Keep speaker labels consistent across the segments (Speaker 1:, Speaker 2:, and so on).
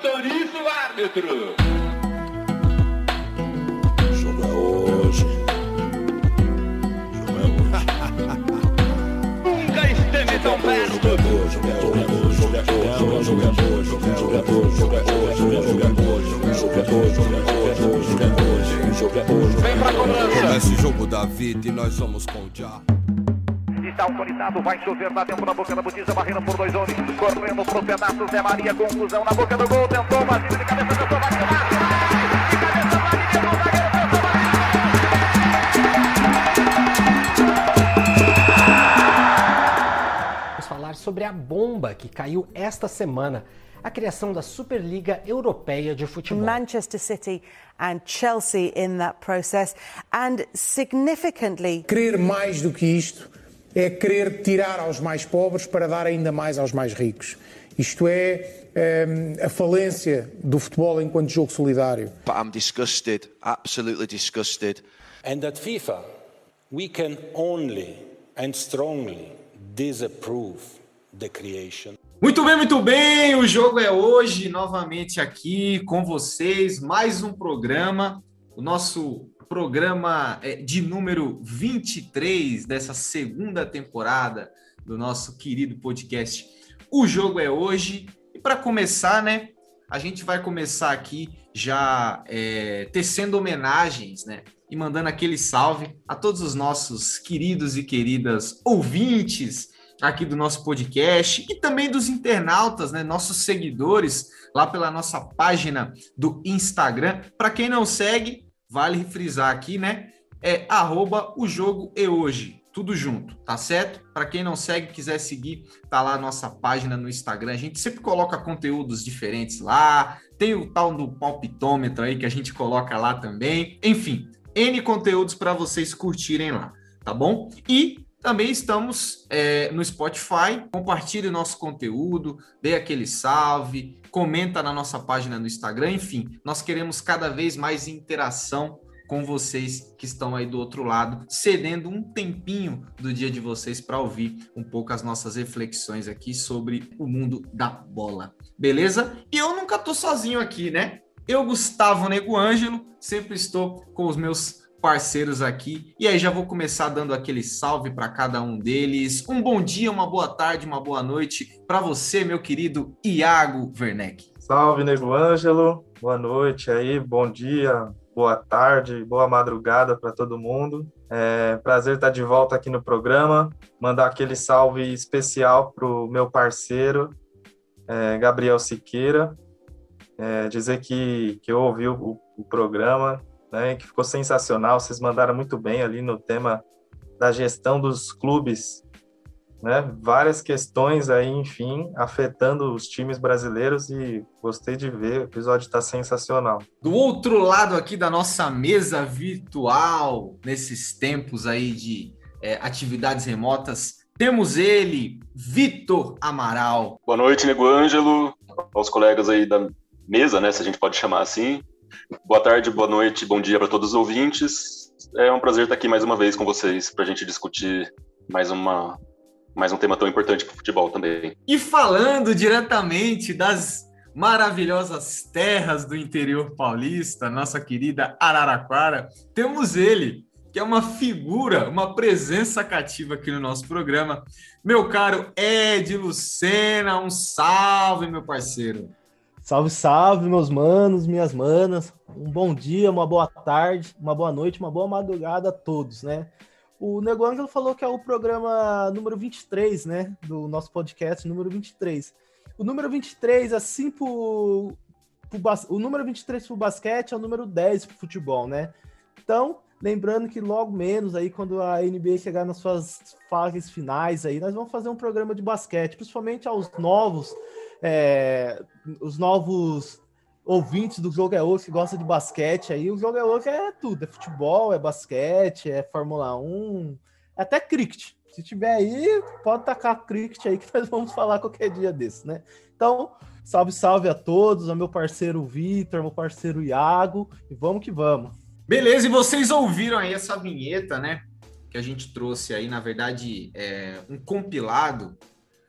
Speaker 1: Autoriza o árbitro.
Speaker 2: Jogo é hoje. Jogo é hoje.
Speaker 1: Nunca esteve tão perto.
Speaker 2: Jogo é hoje. Jogo é hoje. Jogo é hoje. Jogo é hoje. Jogo é hoje. Jogo é hoje. Jogo é hoje. Jogo é hoje. Jogo é hoje. Jogo é hoje. Jogo é hoje.
Speaker 1: Vem pra cobrança.
Speaker 3: Esse jogo da vida e nós vamos com o Já.
Speaker 4: Está autorizado, vai chover, dá tempo na boca da botija, barreira por dois homens, correndo pro pedaço, Zé Maria, conclusão na boca do gol, tentou, Basílio de cabeça, tentou, de cabeça, zagueiro, tentou, Basílio.
Speaker 5: Vamos falar sobre a bomba que caiu esta semana, a criação da Superliga Europeia de Futebol.
Speaker 6: Manchester City and Chelsea in that process, and significantly,
Speaker 7: Querer mais do que isto é querer tirar aos mais pobres para dar ainda mais aos mais ricos. Isto é hum, a falência do futebol enquanto jogo solidário.
Speaker 8: But I'm disgusted, absolutely disgusted.
Speaker 9: And at FIFA, we can only and strongly disapprove the creation
Speaker 10: Muito bem, muito bem. O jogo é hoje, novamente aqui com vocês. Mais um programa, o nosso programa é, de número 23 dessa segunda temporada do nosso querido podcast. O jogo é hoje. E para começar, né? A gente vai começar aqui já é, tecendo homenagens, né? E mandando aquele salve a todos os nossos queridos e queridas ouvintes aqui do nosso podcast e também dos internautas, né, nossos seguidores lá pela nossa página do Instagram. Para quem não segue, vale frisar aqui, né? É arroba o jogo e hoje, tudo junto, tá certo? Para quem não segue, quiser seguir, tá lá a nossa página no Instagram. A gente sempre coloca conteúdos diferentes lá. Tem o tal do palpitômetro aí que a gente coloca lá também. Enfim, N conteúdos para vocês curtirem lá, tá bom? E também estamos é, no Spotify. Compartilhe nosso conteúdo, dê aquele salve, comenta na nossa página no Instagram. Enfim, nós queremos cada vez mais interação com vocês que estão aí do outro lado, cedendo um tempinho do dia de vocês para ouvir um pouco as nossas reflexões aqui sobre o mundo da bola. Beleza? E eu nunca tô sozinho aqui, né? Eu, Gustavo Nego Ângelo, sempre estou com os meus parceiros aqui. E aí já vou começar dando aquele salve para cada um deles. Um bom dia, uma boa tarde, uma boa noite para você, meu querido Iago Werneck.
Speaker 11: Salve, Nego Ângelo. Boa noite aí, bom dia, boa tarde, boa madrugada para todo mundo. É prazer estar de volta aqui no programa. Mandar aquele salve especial para o meu parceiro, é, Gabriel Siqueira. É, dizer que, que eu ouvi o, o programa, né, que ficou sensacional. Vocês mandaram muito bem ali no tema da gestão dos clubes, né? Várias questões aí, enfim, afetando os times brasileiros e gostei de ver. O episódio está sensacional.
Speaker 10: Do outro lado aqui da nossa mesa virtual, nesses tempos aí de é, atividades remotas, temos ele, Vitor Amaral.
Speaker 12: Boa noite, Nego Ângelo, aos colegas aí da mesa, né, se a gente pode chamar assim. Boa tarde, boa noite, bom dia para todos os ouvintes. É um prazer estar aqui mais uma vez com vocês para a gente discutir mais uma mais um tema tão importante para o futebol também.
Speaker 10: E falando diretamente das maravilhosas terras do interior paulista, nossa querida Araraquara, temos ele, que é uma figura, uma presença cativa aqui no nosso programa. Meu caro Ed Lucena, um salve, meu parceiro.
Speaker 13: Salve, salve, meus manos, minhas manas. Um bom dia, uma boa tarde, uma boa noite, uma boa madrugada a todos, né? O Nego Ângelo falou que é o programa número 23, né? Do nosso podcast, número 23. O número 23, assim pro, pro bas... o número 23 pro basquete é o número 10 pro futebol, né? Então, lembrando que logo menos aí, quando a NBA chegar nas suas fases finais aí, nós vamos fazer um programa de basquete, principalmente aos novos é, os novos ouvintes do Jogo é Hoje que gostam de basquete aí, o Jogo é Hoje é tudo, é futebol, é basquete, é Fórmula 1, é até cricket. Se tiver aí, pode tacar cricket aí que nós vamos falar qualquer dia desse, né? Então, salve, salve a todos, ao meu parceiro Vitor, meu parceiro Iago, e vamos que vamos.
Speaker 10: Beleza, e vocês ouviram aí essa vinheta, né? Que a gente trouxe aí, na verdade, é um compilado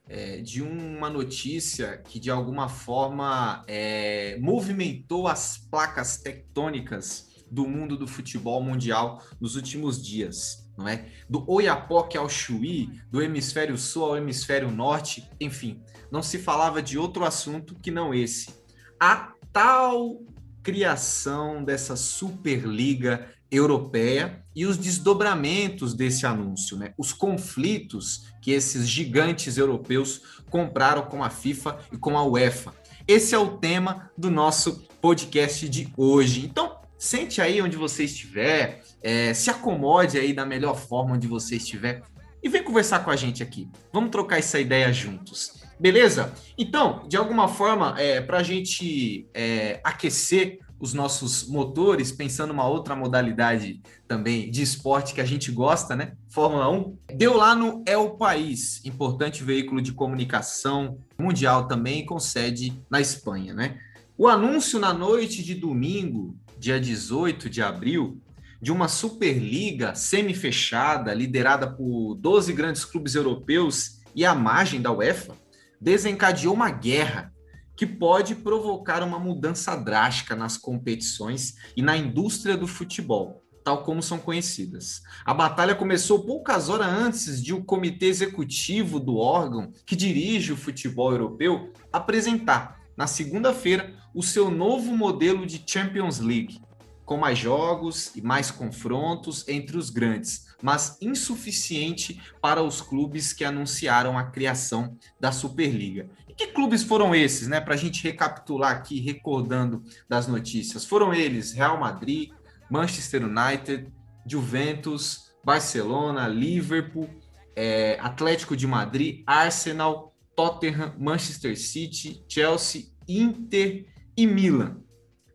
Speaker 10: é, de uma notícia que de alguma forma é, movimentou as placas tectônicas do mundo do futebol mundial nos últimos dias, não é? Do Oiapoque ao Chuí, do hemisfério sul ao hemisfério norte, enfim, não se falava de outro assunto que não esse. A tal criação dessa Superliga Europeia e os desdobramentos desse anúncio, né? Os conflitos que esses gigantes europeus compraram com a FIFA e com a UEFA. Esse é o tema do nosso podcast de hoje. Então, sente aí onde você estiver, é, se acomode aí da melhor forma onde você estiver e vem conversar com a gente aqui. Vamos trocar essa ideia juntos. Beleza? Então, de alguma forma, é, para a gente é, aquecer os nossos motores, pensando uma outra modalidade também de esporte que a gente gosta, né? Fórmula 1. Deu lá no É o País, importante veículo de comunicação mundial também, com sede na Espanha, né? O anúncio na noite de domingo dia 18 de abril, de uma Superliga semi-fechada, liderada por 12 grandes clubes europeus e à margem da UEFA, desencadeou uma guerra que pode provocar uma mudança drástica nas competições e na indústria do futebol, tal como são conhecidas. A batalha começou poucas horas antes de o comitê executivo do órgão que dirige o futebol europeu apresentar, na segunda-feira, o seu novo modelo de Champions League, com mais jogos e mais confrontos entre os grandes, mas insuficiente para os clubes que anunciaram a criação da Superliga. Que clubes foram esses, né? Para a gente recapitular aqui, recordando das notícias. Foram eles Real Madrid, Manchester United, Juventus, Barcelona, Liverpool, é, Atlético de Madrid, Arsenal, Tottenham, Manchester City, Chelsea, Inter e Milan.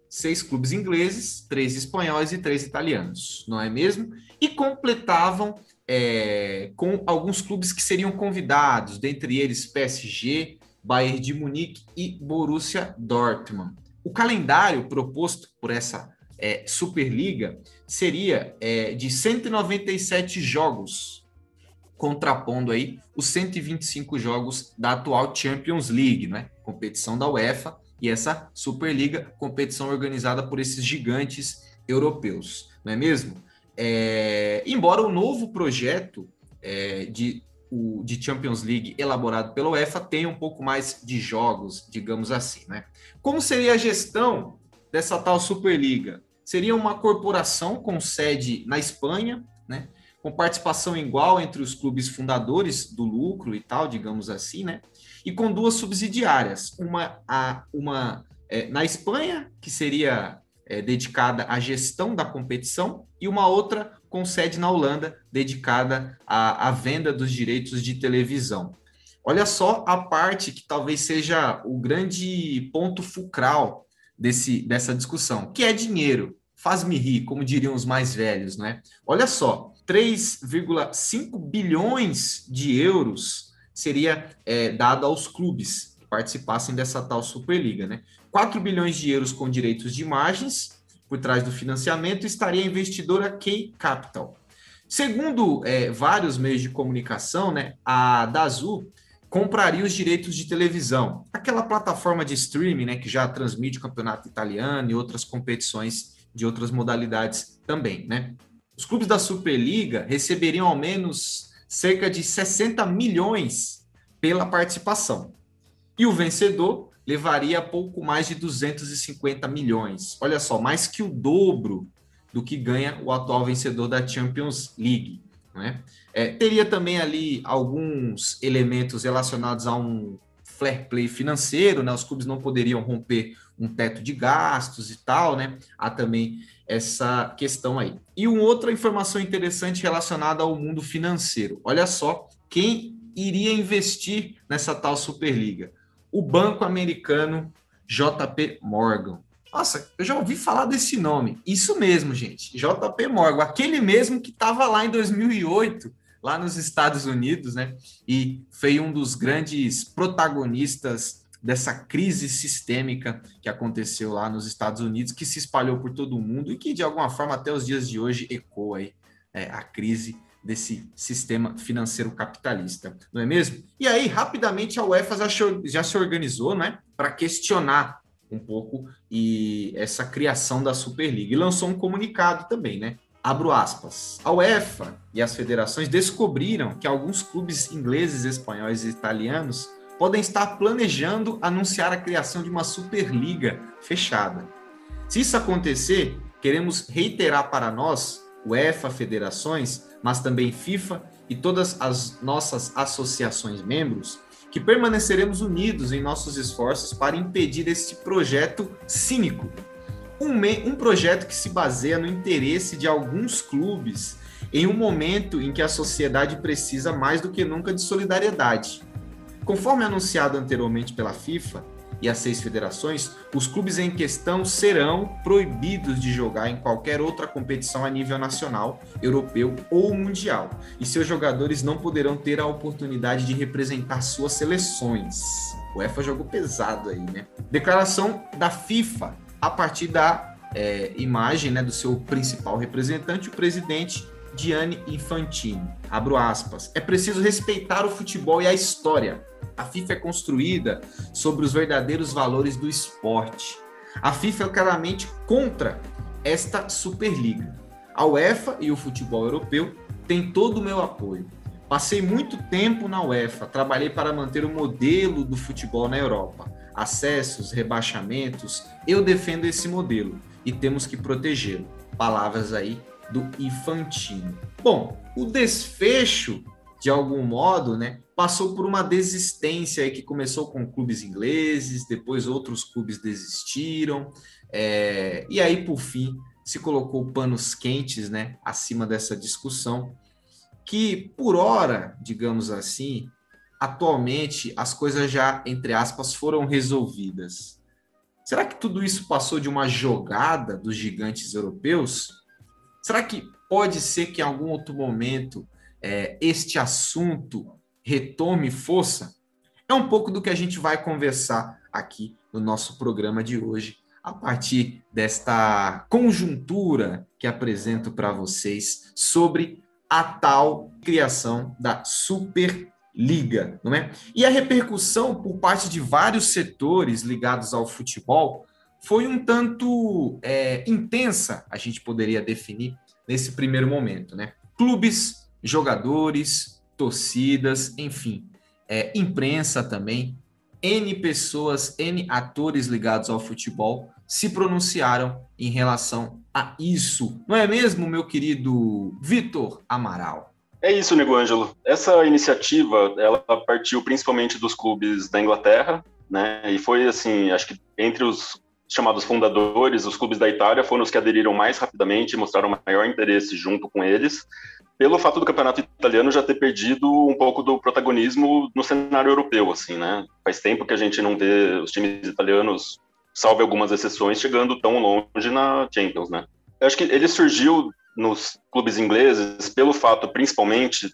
Speaker 10: Seis clubes ingleses, três espanhóis e três italianos, não é mesmo? E completavam é, com alguns clubes que seriam convidados, dentre eles PSG, Bayern de Munique e Borussia Dortmund. O calendário proposto por essa é, Superliga seria é, de 197 jogos, contrapondo aí os 125 jogos da atual Champions League, né? competição da UEFA, e essa Superliga, competição organizada por esses gigantes europeus, não é mesmo? É, embora o novo projeto é, de, o, de Champions League elaborado pela UEFA tenha um pouco mais de jogos, digamos assim, né? Como seria a gestão dessa tal Superliga? Seria uma corporação com sede na Espanha, né? Com participação igual entre os clubes fundadores do lucro e tal, digamos assim, né? e com duas subsidiárias, uma, a, uma é, na Espanha, que seria é, dedicada à gestão da competição, e uma outra com sede na Holanda, dedicada à, à venda dos direitos de televisão. Olha só a parte que talvez seja o grande ponto fulcral desse, dessa discussão, que é dinheiro. Faz-me rir, como diriam os mais velhos, né? Olha só, 3,5 bilhões de euros seria é, dado aos clubes que participassem dessa tal Superliga. Né? 4 bilhões de euros com direitos de imagens por trás do financiamento estaria a investidora Key Capital. Segundo é, vários meios de comunicação, né, a Dazu compraria os direitos de televisão, aquela plataforma de streaming né, que já transmite o campeonato italiano e outras competições de outras modalidades também. Né? Os clubes da Superliga receberiam ao menos cerca de 60 milhões pela participação. E o vencedor levaria pouco mais de 250 milhões. Olha só, mais que o dobro do que ganha o atual vencedor da Champions League. Né? É, teria também ali alguns elementos relacionados a um fair play financeiro, né? Os clubes não poderiam romper um teto de gastos e tal, né? Há também essa questão aí. E uma outra informação interessante relacionada ao mundo financeiro. Olha só quem iria investir nessa tal Superliga. O banco americano JP Morgan. Nossa, eu já ouvi falar desse nome. Isso mesmo, gente. JP Morgan, aquele mesmo que estava lá em 2008 lá nos Estados Unidos, né? E foi um dos grandes protagonistas dessa crise sistêmica que aconteceu lá nos Estados Unidos, que se espalhou por todo o mundo e que, de alguma forma, até os dias de hoje ecoa aí, é, a crise desse sistema financeiro capitalista, não é mesmo? E aí, rapidamente, a UEFA já, se organizou, né, para questionar um pouco e essa criação da Superliga e lançou um comunicado também, né? Abro aspas. A UEFA e as federações descobriram que alguns clubes ingleses, espanhóis e italianos podem estar planejando anunciar a criação de uma Superliga fechada. Se isso acontecer, queremos reiterar para nós, UEFA, federações, mas também FIFA e todas as nossas associações membros, que permaneceremos unidos em nossos esforços para impedir este projeto cínico. Um, um projeto que se baseia no interesse de alguns clubes em um momento em que a sociedade precisa mais do que nunca de solidariedade. Conforme anunciado anteriormente pela FIFA, e as seis federações, os clubes em questão serão proibidos de jogar em qualquer outra competição a nível nacional, europeu ou mundial, e seus jogadores não poderão ter a oportunidade de representar suas seleções. O UEFA jogou pesado aí, né? Declaração da FIFA a partir da é, imagem né, do seu principal representante, o presidente Gianni Infantino. Abro aspas. É preciso respeitar o futebol e a história a FIFA é construída sobre os verdadeiros valores do esporte. A FIFA é claramente contra esta Superliga. A UEFA e o futebol europeu têm todo o meu apoio. Passei muito tempo na UEFA, trabalhei para manter o modelo do futebol na Europa. Acessos, rebaixamentos, eu defendo esse modelo e temos que protegê-lo. Palavras aí do Infantino. Bom, o desfecho de algum modo, né, passou por uma desistência que começou com clubes ingleses, depois outros clubes desistiram, é, e aí, por fim, se colocou panos quentes, né, acima dessa discussão, que, por hora, digamos assim, atualmente as coisas já, entre aspas, foram resolvidas. Será que tudo isso passou de uma jogada dos gigantes europeus? Será que pode ser que em algum outro momento é, este assunto retome força, é um pouco do que a gente vai conversar aqui no nosso programa de hoje, a partir desta conjuntura que apresento para vocês sobre a tal criação da Superliga, não é? E a repercussão por parte de vários setores ligados ao futebol foi um tanto é, intensa, a gente poderia definir nesse primeiro momento, né? Clubes jogadores, torcidas, enfim, é, imprensa também, N pessoas, N atores ligados ao futebol se pronunciaram em relação a isso. Não é mesmo, meu querido Vitor Amaral?
Speaker 12: É isso, Nego Ângelo. Essa iniciativa, ela partiu principalmente dos clubes da Inglaterra, né? E foi assim, acho que entre os chamados fundadores, os clubes da Itália foram os que aderiram mais rapidamente, mostraram maior interesse junto com eles pelo fato do campeonato italiano já ter perdido um pouco do protagonismo no cenário europeu, assim, né? Faz tempo que a gente não vê os times italianos, salve algumas exceções, chegando tão longe na Champions, né? Eu acho que ele surgiu nos clubes ingleses pelo fato, principalmente,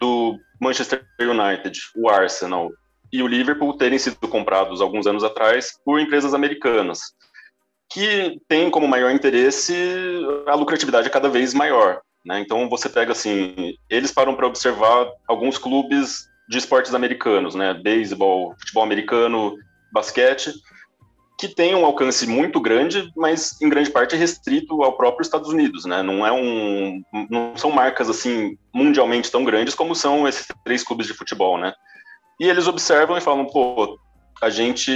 Speaker 12: do Manchester United, o Arsenal e o Liverpool terem sido comprados alguns anos atrás por empresas americanas, que têm como maior interesse a lucratividade cada vez maior. Né? Então você pega assim, eles param para observar alguns clubes de esportes americanos, né? Beisebol, futebol americano, basquete, que tem um alcance muito grande, mas em grande parte restrito ao próprio Estados Unidos, né? Não é um, não são marcas assim mundialmente tão grandes como são esses três clubes de futebol, né? E eles observam e falam, pô, a gente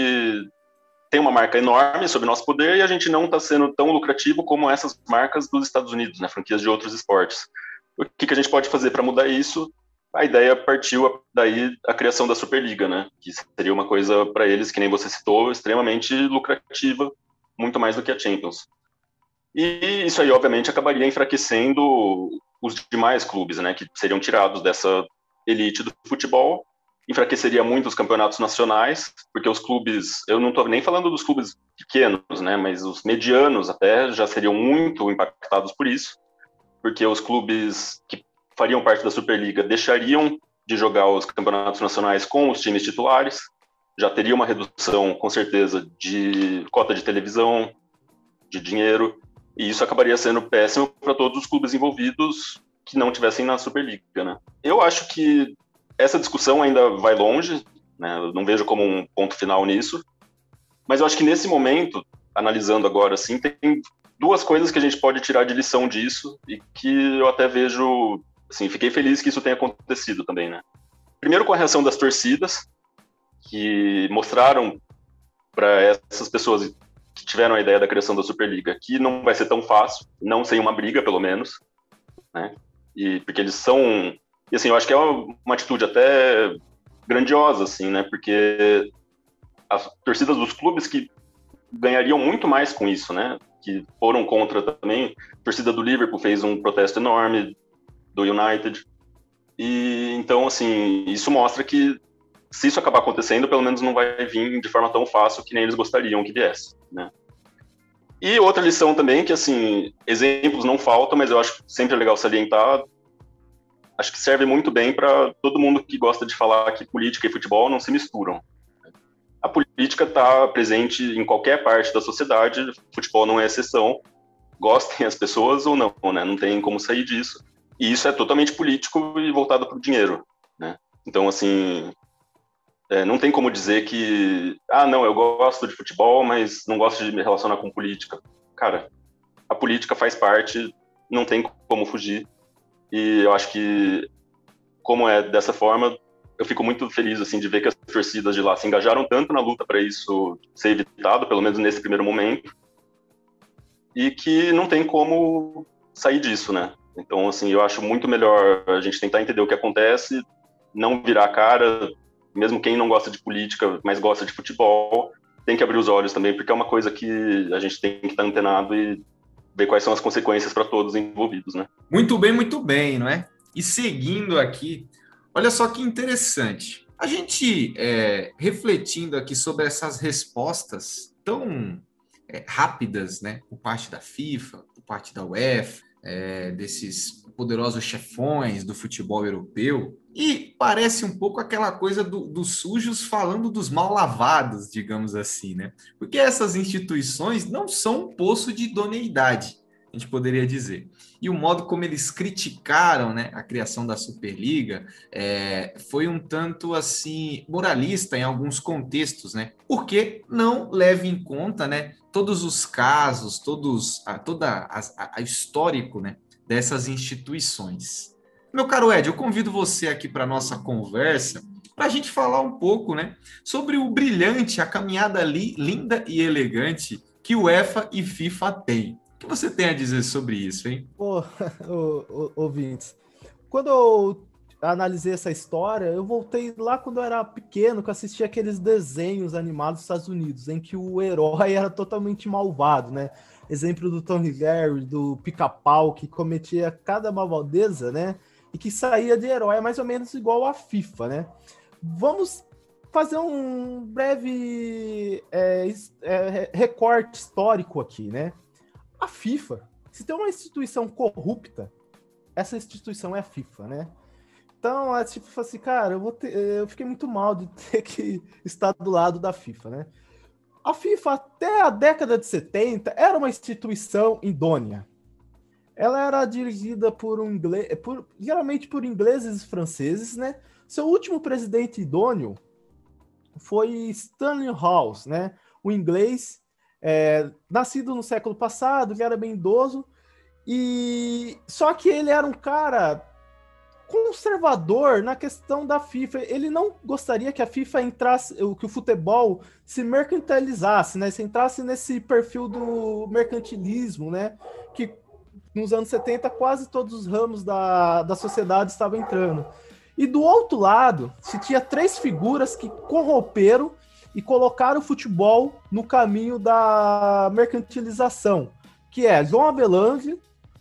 Speaker 12: tem uma marca enorme sob nosso poder e a gente não está sendo tão lucrativo como essas marcas dos Estados Unidos, né, franquias de outros esportes. O que, que a gente pode fazer para mudar isso? A ideia partiu daí a criação da Superliga, né, que seria uma coisa para eles, que nem você citou, extremamente lucrativa, muito mais do que a Champions. E isso aí, obviamente, acabaria enfraquecendo os demais clubes, né, que seriam tirados dessa elite do futebol enfraqueceria muito os campeonatos nacionais, porque os clubes, eu não estou nem falando dos clubes pequenos, né, mas os medianos até já seriam muito impactados por isso, porque os clubes que fariam parte da Superliga deixariam de jogar os campeonatos nacionais com os times titulares, já teria uma redução, com certeza, de cota de televisão, de dinheiro, e isso acabaria sendo péssimo para todos os clubes envolvidos que não tivessem na Superliga, né? Eu acho que essa discussão ainda vai longe, né? Não vejo como um ponto final nisso, mas eu acho que nesse momento, analisando agora, assim, tem duas coisas que a gente pode tirar de lição disso e que eu até vejo, assim, fiquei feliz que isso tenha acontecido também, né? Primeiro com a reação das torcidas, que mostraram para essas pessoas que tiveram a ideia da criação da Superliga que não vai ser tão fácil, não sem uma briga, pelo menos, né? E porque eles são, e assim, eu acho que é uma, uma atitude até grandiosa, assim, né? Porque as torcidas dos clubes que ganhariam muito mais com isso, né? Que foram contra também. A torcida do Liverpool fez um protesto enorme, do United. E então, assim, isso mostra que se isso acabar acontecendo, pelo menos não vai vir de forma tão fácil que nem eles gostariam que viesse, né? E outra lição também, que assim, exemplos não faltam, mas eu acho sempre legal salientar, acho que serve muito bem para todo mundo que gosta de falar que política e futebol não se misturam. A política está presente em qualquer parte da sociedade, futebol não é exceção, gostem as pessoas ou não, né? Não tem como sair disso. E isso é totalmente político e voltado para o dinheiro, né? Então, assim, é, não tem como dizer que, ah, não, eu gosto de futebol, mas não gosto de me relacionar com política. Cara, a política faz parte, não tem como fugir. E eu acho que, como é dessa forma, eu fico muito feliz assim de ver que as torcidas de lá se engajaram tanto na luta para isso ser evitado, pelo menos nesse primeiro momento, e que não tem como sair disso, né? Então, assim, eu acho muito melhor a gente tentar entender o que acontece, não virar a cara, mesmo quem não gosta de política, mas gosta de futebol, tem que abrir os olhos também, porque é uma coisa que a gente tem que estar antenado e ver quais são as consequências para todos envolvidos, né?
Speaker 10: Muito bem, muito bem, não é? E seguindo aqui, olha só que interessante. A gente é, refletindo aqui sobre essas respostas tão é, rápidas, né, por parte da FIFA, por parte da UEFA, é, desses poderosos chefões do futebol europeu, e parece um pouco aquela coisa do, dos sujos falando dos mal lavados, digamos assim, né? Porque essas instituições não são um poço de idoneidade, a gente poderia dizer. E o modo como eles criticaram né, a criação da Superliga é, foi um tanto assim moralista em alguns contextos, né? Porque não leva em conta né, todos os casos, todos, a, toda a, a, a histórico né, dessas instituições. Meu caro Ed, eu convido você aqui para nossa conversa para a gente falar um pouco né, sobre o brilhante, a caminhada li, linda e elegante que o EFA e FIFA têm. O que você tem a dizer sobre isso, hein?
Speaker 13: Pô, ouvintes, quando eu analisei essa história, eu voltei lá quando eu era pequeno, que eu assistia aqueles desenhos animados dos Estados Unidos, em que o herói era totalmente malvado, né? Exemplo do Tony Gary, do Pica-Pau, que cometia cada malvadeza, né? E que saía de herói, é mais ou menos igual a FIFA, né? Vamos fazer um breve é, é, recorte histórico aqui, né? A FIFA, se tem uma instituição corrupta, essa instituição é a FIFA, né? Então, é tipo assim, cara, eu, ter, eu fiquei muito mal de ter que estar do lado da FIFA, né? A FIFA, até a década de 70, era uma instituição idônea. Ela era dirigida por um inglês, por, geralmente por ingleses e franceses, né? Seu último presidente idôneo foi Stanley House, né? O inglês, é, nascido no século passado, ele era bem idoso, e só que ele era um cara conservador na questão da FIFA. Ele não gostaria que a FIFA entrasse, que o futebol se mercantilizasse, né? Se entrasse nesse perfil do mercantilismo, né? Que nos anos 70, quase todos os ramos da, da sociedade estavam entrando. E do outro lado, se tinha três figuras que corromperam e colocaram o futebol no caminho da mercantilização, que é João Avelange,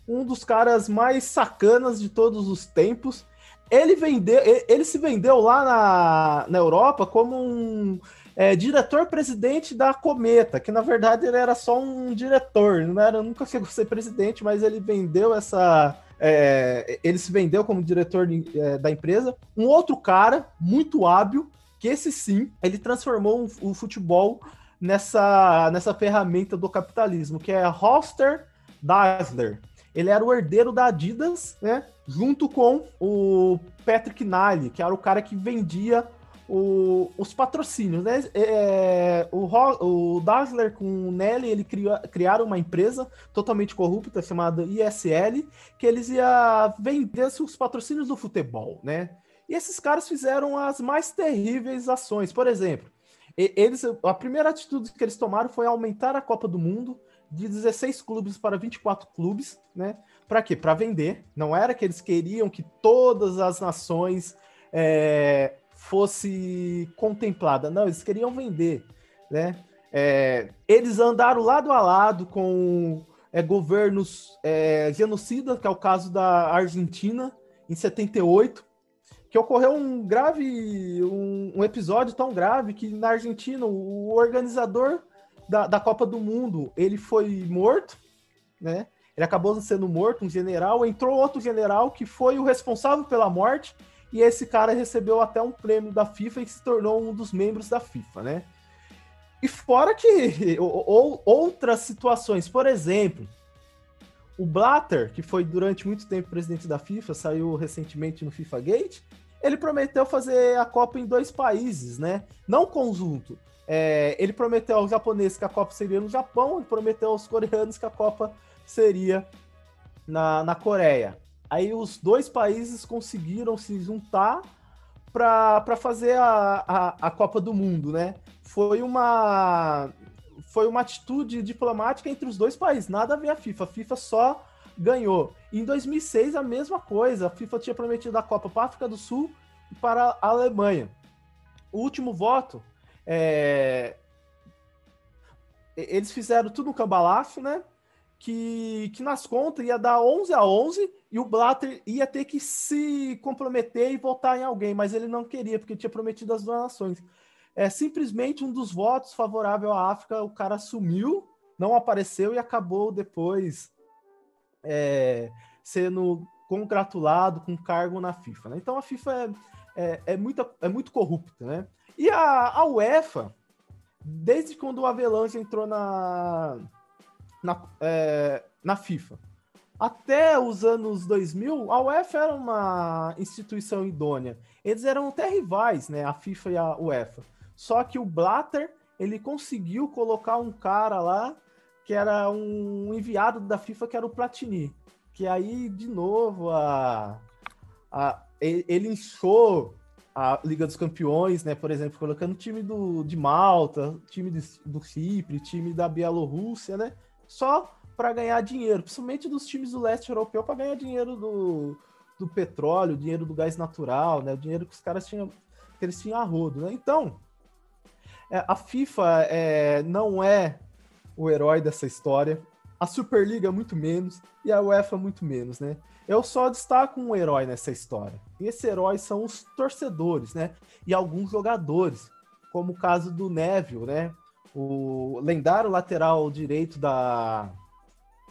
Speaker 13: um dos caras mais sacanas de todos os tempos. Ele vendeu, ele se vendeu lá na, na Europa como um é, diretor-presidente da Cometa, que na verdade ele era só um diretor, não era, nunca chegou a ser presidente, mas ele vendeu essa. É, ele se vendeu como diretor de, é, da empresa. Um outro cara, muito hábil, que esse sim, ele transformou o, futebol nessa, nessa ferramenta do capitalismo, que é Hoster Dassler. ele era o herdeiro da Adidas, né? Junto com o Patrick Nally, que era o cara que vendia o, os patrocínios, né? É, o, o Dassler com o Nelly, ele criou, criaram uma empresa totalmente corrupta chamada ISL, que eles iam vender os patrocínios do futebol, né? E esses caras fizeram as mais terríveis ações. Por exemplo, eles, a primeira atitude que eles tomaram foi aumentar a Copa do Mundo de 16 clubes para 24 clubes, né? Para quê? Para vender. Não era que eles queriam que todas as nações é, fosse contemplada. Não, eles queriam vender, né? É, eles andaram lado a lado com é, governos é, genocidas, que é o caso da Argentina, em 78, que ocorreu um grave, um, um episódio tão grave que na Argentina o organizador da, da Copa do Mundo ele foi morto, né? Ele acabou sendo morto, um general, entrou outro general que foi o responsável pela morte e esse cara recebeu até um prêmio da FIFA e se tornou um dos membros da FIFA, né? E fora que ou, outras situações, por exemplo, o Blatter, que foi durante muito tempo presidente da FIFA, saiu recentemente no FIFA Gate, ele prometeu fazer a Copa em dois países, né? Não conjunto. É, ele prometeu aos japoneses que a Copa seria no Japão, e prometeu aos coreanos que a Copa seria na, na Coreia. Aí os dois países conseguiram se juntar para fazer a, a, a, Copa do Mundo, né? Foi uma, foi uma atitude diplomática entre os dois países, nada a ver a FIFA. A FIFA só ganhou. Em 2006, a mesma coisa. A FIFA tinha prometido a Copa para a África do Sul e para a Alemanha. O último voto, é... eles fizeram tudo no cambalacho, né? Que, que nas contas ia dar 11 a 11 e o Blatter ia ter que se comprometer e votar em alguém, mas ele não queria, porque tinha prometido as donações. É simplesmente um dos votos favorável à África, o cara sumiu, não apareceu e acabou depois é, sendo congratulado com cargo na FIFA. Né? Então a FIFA é, é, é, muito, é muito corrupta. Né? E a, a UEFA, desde quando o Avelange entrou na, na, é, na FIFA. Até os anos 2000, a UEFA era uma instituição idônea. Eles eram até rivais, né, a FIFA e a UEFA. Só que o Blatter, ele conseguiu colocar um cara lá que era um enviado da FIFA, que era o Platini. Que aí, de novo, a, a, ele inchou a Liga dos Campeões, né? Por exemplo, colocando time do, de Malta, time de, do Chipre, time da Bielorrússia, né? Só para ganhar dinheiro, principalmente dos times do leste europeu, para ganhar dinheiro do, do petróleo, dinheiro do gás natural, né? O dinheiro que os caras tinham, que eles tinham a rodo, né? Então, é, a FIFA é, não é o herói dessa história, a Superliga muito menos e a UEFA muito menos, né? Eu só destaco um herói nessa história. E esse herói são os torcedores, né? E alguns jogadores, como o caso do Neville, né? O lendário lateral direito da,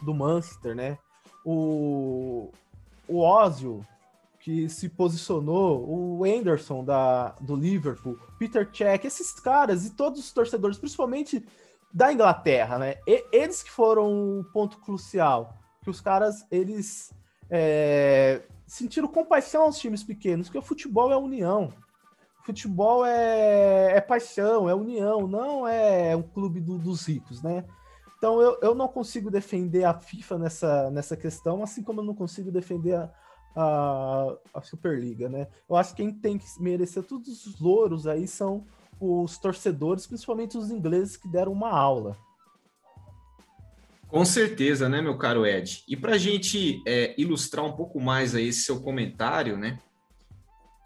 Speaker 13: do Manchester, né? O, o Ozil, que se posicionou, o Anderson da, do Liverpool, Peter Cech, esses caras e todos os torcedores, principalmente da Inglaterra, né? E, eles que foram o ponto crucial, que os caras, eles é, sentiram compaixão aos times pequenos, porque o futebol é união futebol é, é paixão, é união, não é um clube do, dos ricos, né? Então eu, eu não consigo defender a FIFA nessa, nessa questão, assim como eu não consigo defender a, a, a Superliga, né? Eu acho que quem tem que merecer todos os louros aí são os torcedores, principalmente os ingleses que deram uma aula.
Speaker 10: Com certeza, né, meu caro Ed? E para a gente é, ilustrar um pouco mais aí esse seu comentário, né?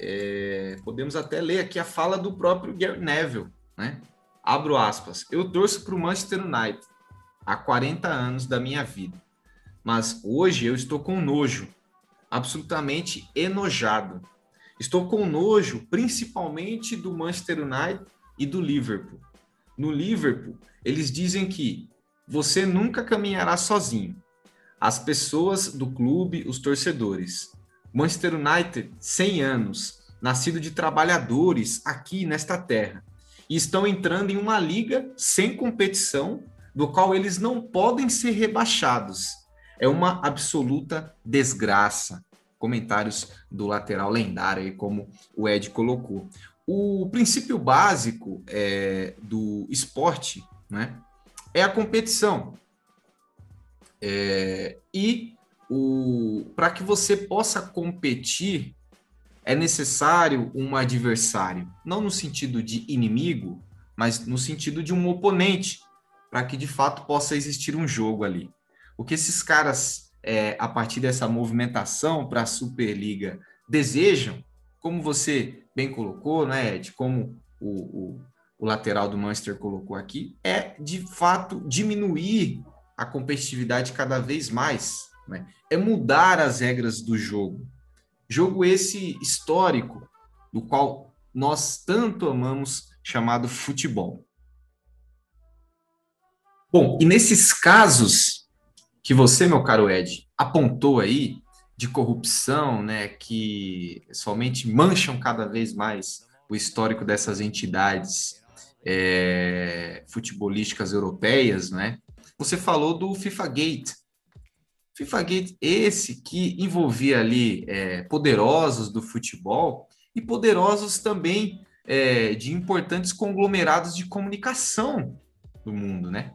Speaker 10: É, podemos até ler aqui a fala do próprio Gary Neville, né? Abro aspas. Eu torço para o Manchester United há 40 anos da minha vida, mas hoje eu estou com nojo, absolutamente enojado. Estou com nojo, principalmente do Manchester United e do Liverpool. No Liverpool, eles dizem que você nunca caminhará sozinho. As pessoas do clube, os torcedores. Manchester United, 100 anos, nascido de trabalhadores aqui nesta terra, e estão entrando em uma liga sem competição, do qual eles não podem ser rebaixados. é uma absoluta desgraça. Comentários do lateral lendário, aí, como o Ed colocou. O princípio básico é, do esporte né, é a competição. É, e para que você possa competir, é necessário um adversário, não no sentido de inimigo, mas no sentido de um oponente, para que de fato possa existir um jogo ali. O que esses caras, é, a partir dessa movimentação para a Superliga, desejam, como você bem colocou, né, Ed, como o, o, o lateral do Manchester colocou aqui, é de fato diminuir a competitividade cada vez mais, né? é mudar as regras do jogo. Jogo esse histórico, do qual nós tanto amamos, chamado futebol. Bom, e nesses casos que você, meu caro Ed, apontou aí, de corrupção, né, que somente mancham cada vez mais o histórico dessas entidades é, futebolísticas europeias, né? Você falou do FIFA Gate, FIFA Gate, esse que envolvia ali é, poderosos do futebol e poderosos também é, de importantes conglomerados de comunicação do mundo, né?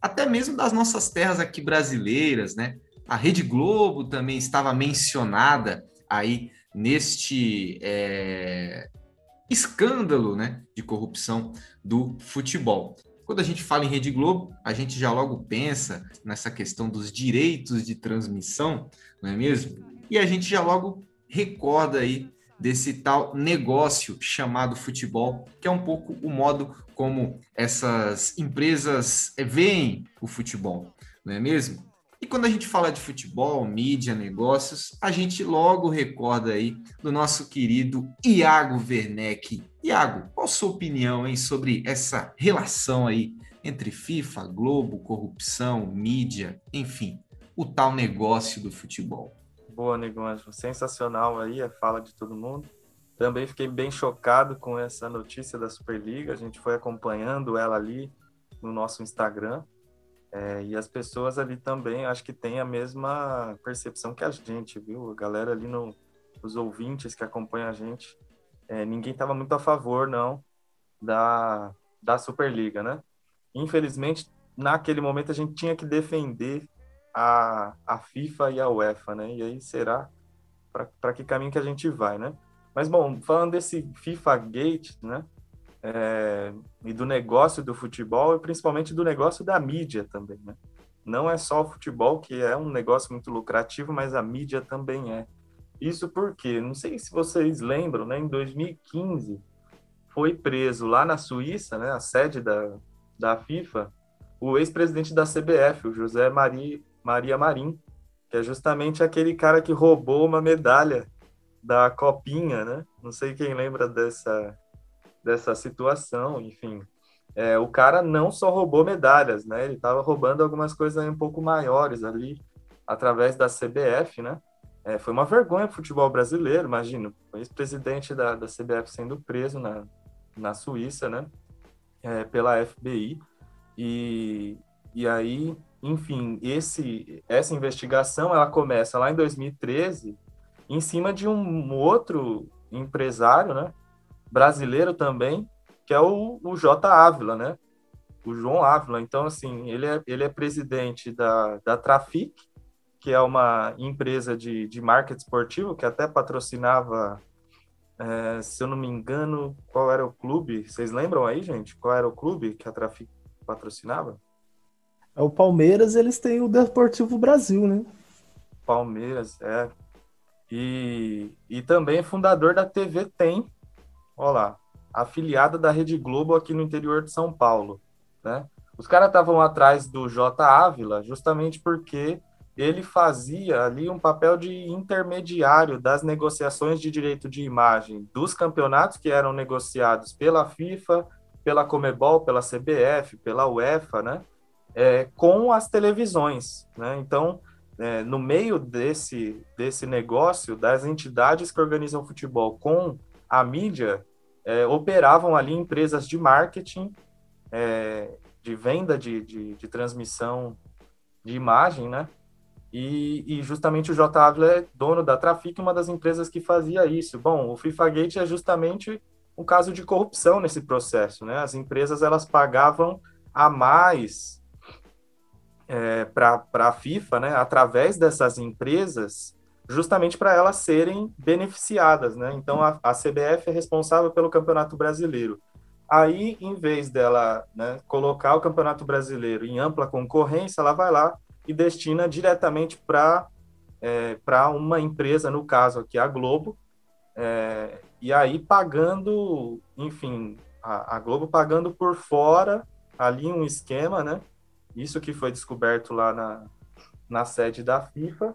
Speaker 10: Até mesmo das nossas terras aqui brasileiras, né? A Rede Globo também estava mencionada aí neste é, escândalo, né, de corrupção do futebol. Quando a gente fala em Rede Globo, a gente já logo pensa nessa questão dos direitos de transmissão, não é mesmo? E a gente já logo recorda aí desse tal negócio chamado futebol, que é um pouco o modo como essas empresas veem o futebol, não é mesmo? E quando a gente fala de futebol, mídia, negócios, a gente logo recorda aí do nosso querido Iago Werneck. Iago, qual a sua opinião hein, sobre essa relação aí entre FIFA, Globo, corrupção, mídia, enfim, o tal negócio do futebol?
Speaker 11: Boa, Negócio. Sensacional aí a fala de todo mundo. Também fiquei bem chocado com essa notícia da Superliga. A gente foi acompanhando ela ali no nosso Instagram. É, e as pessoas ali também, acho que têm a mesma percepção que a gente, viu? A galera ali, no, os ouvintes que acompanham a gente, é, ninguém estava muito a favor, não, da, da Superliga, né? Infelizmente, naquele momento a gente tinha que defender a, a FIFA e a UEFA, né? E aí será para que caminho que a gente vai, né? Mas, bom, falando desse FIFA Gate, né? é, e do negócio do futebol e principalmente do negócio da mídia também, né? Não é só o futebol que é um negócio muito lucrativo, mas a mídia também é. Isso porque, não sei se vocês lembram, né? Em 2015 foi preso lá na Suíça, né? A sede da, da FIFA, o ex-presidente da CBF, o José Maria, Maria Marim, que é justamente aquele cara que roubou uma medalha da copinha, né? Não sei quem lembra dessa dessa situação, enfim. É, o cara não só roubou medalhas, né? Ele estava roubando algumas coisas um pouco maiores ali, através da CBF, né? É, foi uma vergonha o futebol brasileiro, imagino. O ex-presidente da, da CBF sendo preso na, na Suíça, né? É, pela FBI. E, e aí, enfim, esse, essa investigação ela começa lá em 2013 em cima de um outro empresário, né? brasileiro também, que é o, o J. Ávila, né? O João Ávila. Então, assim, ele é, ele é presidente da, da Trafic, que é uma empresa de, de marketing esportivo que até patrocinava, é, se eu não me engano, qual era o clube? Vocês lembram aí, gente? Qual era o clube que a Trafic patrocinava?
Speaker 13: É o Palmeiras, eles têm o Deportivo Brasil, né?
Speaker 11: Palmeiras, é. E, e também é fundador da TV Tem, olha lá, afiliada da Rede Globo aqui no interior de São Paulo, né? Os caras estavam atrás do J. Ávila justamente porque ele fazia ali um papel de intermediário das negociações de direito de imagem dos campeonatos que eram negociados pela FIFA, pela Comebol, pela CBF, pela UEFA, né? É, com as televisões, né? Então, é, no meio desse, desse negócio, das entidades que organizam futebol com a mídia, é, operavam ali empresas de marketing, é, de venda de, de, de, transmissão de imagem, né? E, e, justamente o J. Ávila é dono da Trafic, uma das empresas que fazia isso. Bom, o FIFA Gate é justamente um caso de corrupção nesse processo, né? As empresas elas pagavam a mais é, para a FIFA, né? Através dessas empresas, justamente para elas serem beneficiadas, né? Então a, a, CBF é responsável pelo Campeonato Brasileiro. Aí, em vez dela né, colocar o Campeonato Brasileiro em ampla concorrência, ela vai lá e destina diretamente para é, para uma empresa, no caso aqui a Globo, é, e aí pagando, enfim, a, a, Globo pagando por fora ali um esquema, né? Isso que foi descoberto lá na, na sede da FIFA,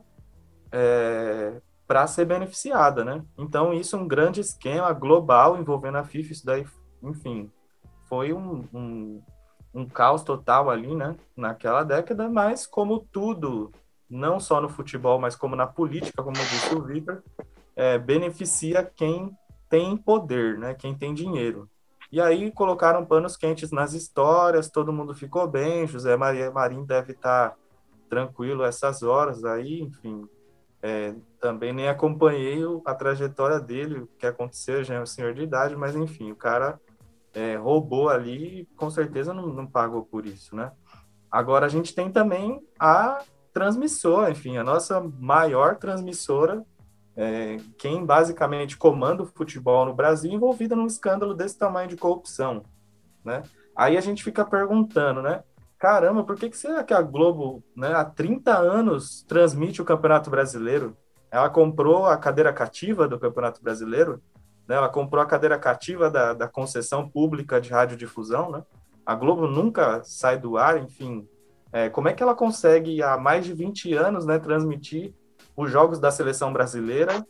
Speaker 11: é, para ser beneficiada, né? Então, isso é um grande esquema global envolvendo a FIFA, isso daí, enfim, foi um, um um caos total ali, né, naquela década, mas como tudo, não só no futebol, mas como na política, como disse o Vitor, é, beneficia quem tem poder, né, quem tem dinheiro. E aí colocaram panos quentes nas histórias, todo mundo ficou bem, José Maria Marim deve estar tranquilo essas horas aí, enfim. É, também nem acompanhei a trajetória dele, o que aconteceu, já é um senhor de idade, mas enfim, o cara é, roubou ali, com certeza não, não pagou por isso, né? Agora a gente tem também a transmissora, enfim, a nossa maior transmissora, é, quem basicamente comanda o futebol no Brasil, envolvida num escândalo desse tamanho de corrupção, né? Aí a gente fica perguntando, né? Caramba, por que, que será que a Globo, né, há 30 anos, transmite o Campeonato Brasileiro? Ela comprou a cadeira cativa do Campeonato Brasileiro? Né? Ela comprou a cadeira cativa da, da concessão pública de radiodifusão, né? A Globo nunca sai do ar, enfim. É, como é que ela consegue, há mais de 20 anos, né, transmitir os jogos da seleção brasileira,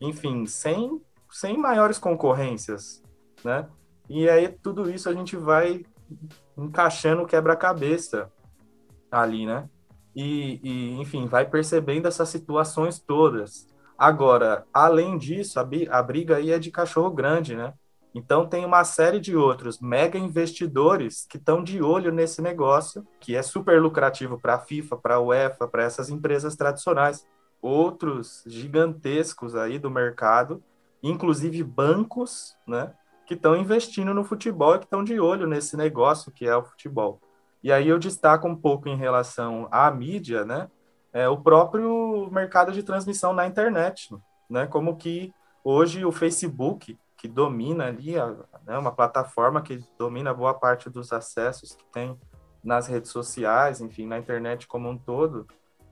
Speaker 11: enfim, sem, sem maiores concorrências, né? E aí tudo isso a gente vai encaixando quebra-cabeça ali, né? E, e, enfim, vai percebendo essas situações todas. Agora, além disso, a, briga aí é de cachorro grande, né? Então tem uma série de outros mega investidores que estão de olho nesse negócio, que é super lucrativo para a FIFA, para a UEFA, para essas empresas tradicionais. Outros gigantescos aí do mercado, inclusive bancos, né, que estão investindo no futebol e que estão de olho nesse negócio que é o futebol. E aí eu destaco um pouco em relação à mídia, né? É, o próprio mercado de transmissão na internet, né? Como que hoje o Facebook, que domina ali, a, né, uma plataforma que domina boa parte dos acessos que tem nas redes sociais, enfim, na internet como um todo,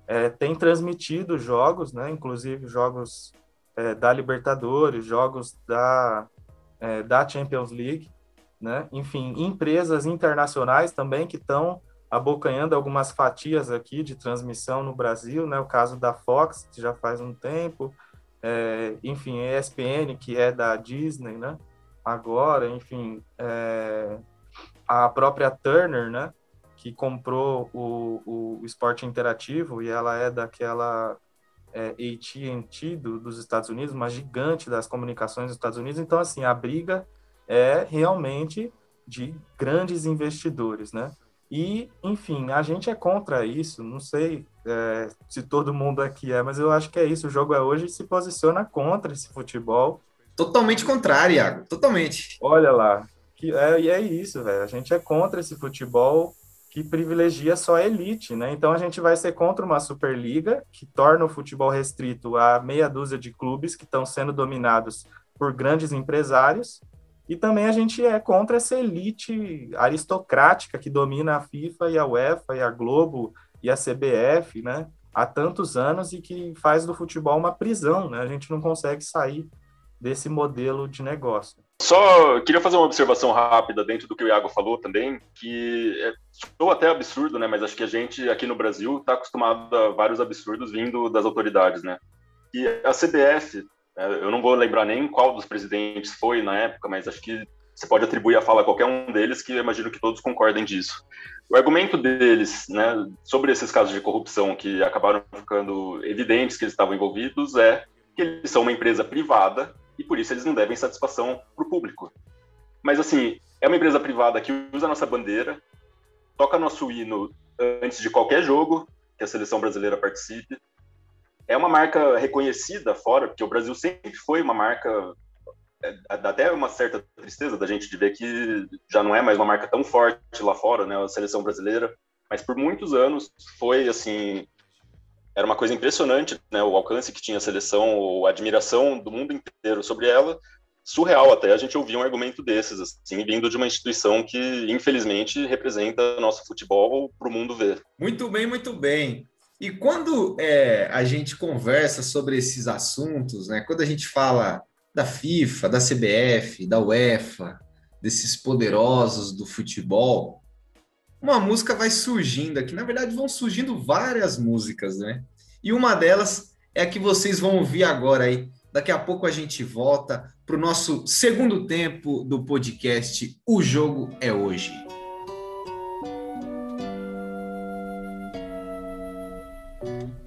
Speaker 11: é, tem transmitido jogos, né? Inclusive jogos é, da Libertadores, jogos da, é, da Champions League, né? Enfim, empresas internacionais também que estão abocanhando algumas fatias aqui de transmissão no Brasil, né? O caso da Fox, que já faz um tempo, é, enfim, ESPN, que é da Disney, né? Agora, enfim, é, a própria Turner, né? Que comprou o, o, o esporte interativo e ela é daquela é, AT&T do, dos Estados Unidos, uma gigante das comunicações dos Estados Unidos. Então, assim, a briga é realmente de grandes investidores, né? E, enfim, a gente é contra isso. Não sei é, se todo mundo aqui é, mas eu acho que é isso. O jogo é hoje se posiciona contra esse futebol.
Speaker 10: Totalmente contrário, Iago. Totalmente.
Speaker 11: Olha lá. Que é, e é isso, velho. A gente é contra esse futebol que privilegia só a elite, né? Então a gente vai ser contra uma Superliga que torna o futebol restrito a meia dúzia de clubes que estão sendo dominados por grandes empresários e também a gente é contra essa elite aristocrática que domina a FIFA e a UEFA e a Globo e a CBF, né? Há tantos anos e que faz do futebol uma prisão, né? A gente não consegue sair desse modelo de negócio.
Speaker 12: Só queria fazer uma observação rápida dentro do que o Iago falou também, que é, sou até absurdo, né? Mas acho que a gente aqui no Brasil está acostumado a vários absurdos vindo das autoridades, né? E a CBF eu não vou lembrar nem qual dos presidentes foi na época, mas acho que você pode atribuir a fala a qualquer um deles, que eu imagino que todos concordem disso. O argumento deles né, sobre esses casos de corrupção que acabaram ficando evidentes que eles estavam envolvidos é que eles são uma empresa privada e por isso eles não devem satisfação para o público. Mas assim, é uma empresa privada que usa a nossa bandeira, toca nosso hino antes de qualquer jogo, que a seleção brasileira participe. É uma marca reconhecida fora, porque o Brasil sempre foi uma marca é, até uma certa tristeza da gente de ver que já não é mais uma marca tão forte lá fora, né, a seleção brasileira, mas por muitos anos foi assim, era uma coisa impressionante, né, o alcance que tinha a seleção, a admiração do mundo inteiro sobre ela, surreal até a gente ouvir um argumento desses, assim, vindo de uma instituição que infelizmente representa nosso futebol para o mundo ver.
Speaker 10: Muito bem, muito bem. E quando é, a gente conversa sobre esses assuntos, né, quando a gente fala da FIFA, da CBF, da UEFA, desses poderosos do futebol, uma música vai surgindo aqui. Na verdade, vão surgindo várias músicas, né? E uma delas é a que vocês vão ouvir agora aí. Daqui a pouco a gente volta para o nosso segundo tempo do podcast O Jogo é Hoje.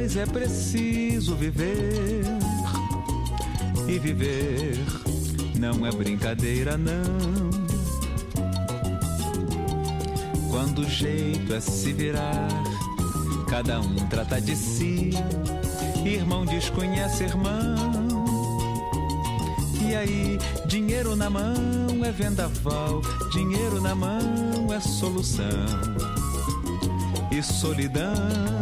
Speaker 14: mas é preciso viver. E viver não é brincadeira, não. Quando o jeito é se virar, cada um trata de si. Irmão desconhece irmão. E aí, dinheiro na mão é vendaval, dinheiro na mão é solução. E solidão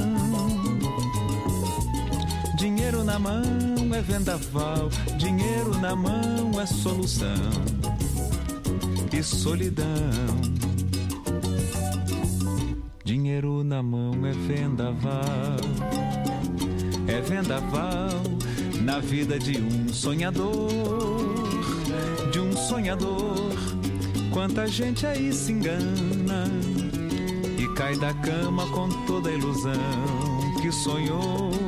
Speaker 14: na mão é vendaval, dinheiro na mão é solução e solidão. Dinheiro na mão é vendaval, é vendaval na vida de um sonhador, de um sonhador. Quanta gente aí se engana e cai da cama com toda a ilusão que sonhou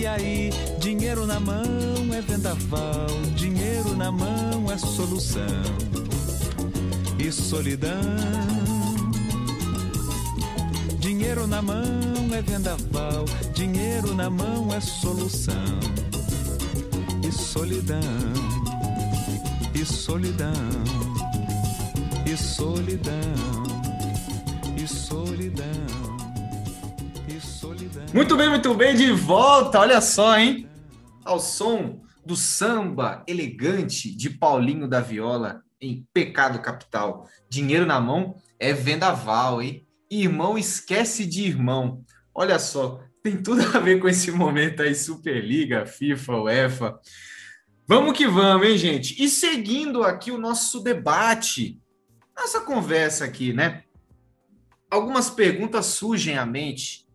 Speaker 14: e aí, dinheiro na mão é vendaval, dinheiro na mão é solução. E solidão. Dinheiro na mão é vendaval, dinheiro na mão é solução. E solidão. E solidão. E solidão. E solidão.
Speaker 10: Muito bem, muito bem, de volta. Olha só, hein? Ao som do samba elegante de Paulinho da Viola em Pecado Capital. Dinheiro na mão é vendaval, hein? Irmão esquece de irmão. Olha só, tem tudo a ver com esse momento aí, Superliga, FIFA, UEFA. Vamos que vamos, hein, gente? E seguindo aqui o nosso debate, nossa conversa aqui, né? Algumas perguntas surgem à mente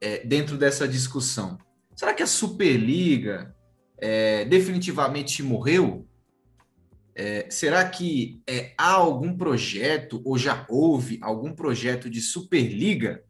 Speaker 10: é, dentro dessa discussão. Será que a Superliga é, definitivamente morreu? É, será que é, há algum projeto, ou já houve algum projeto de Superliga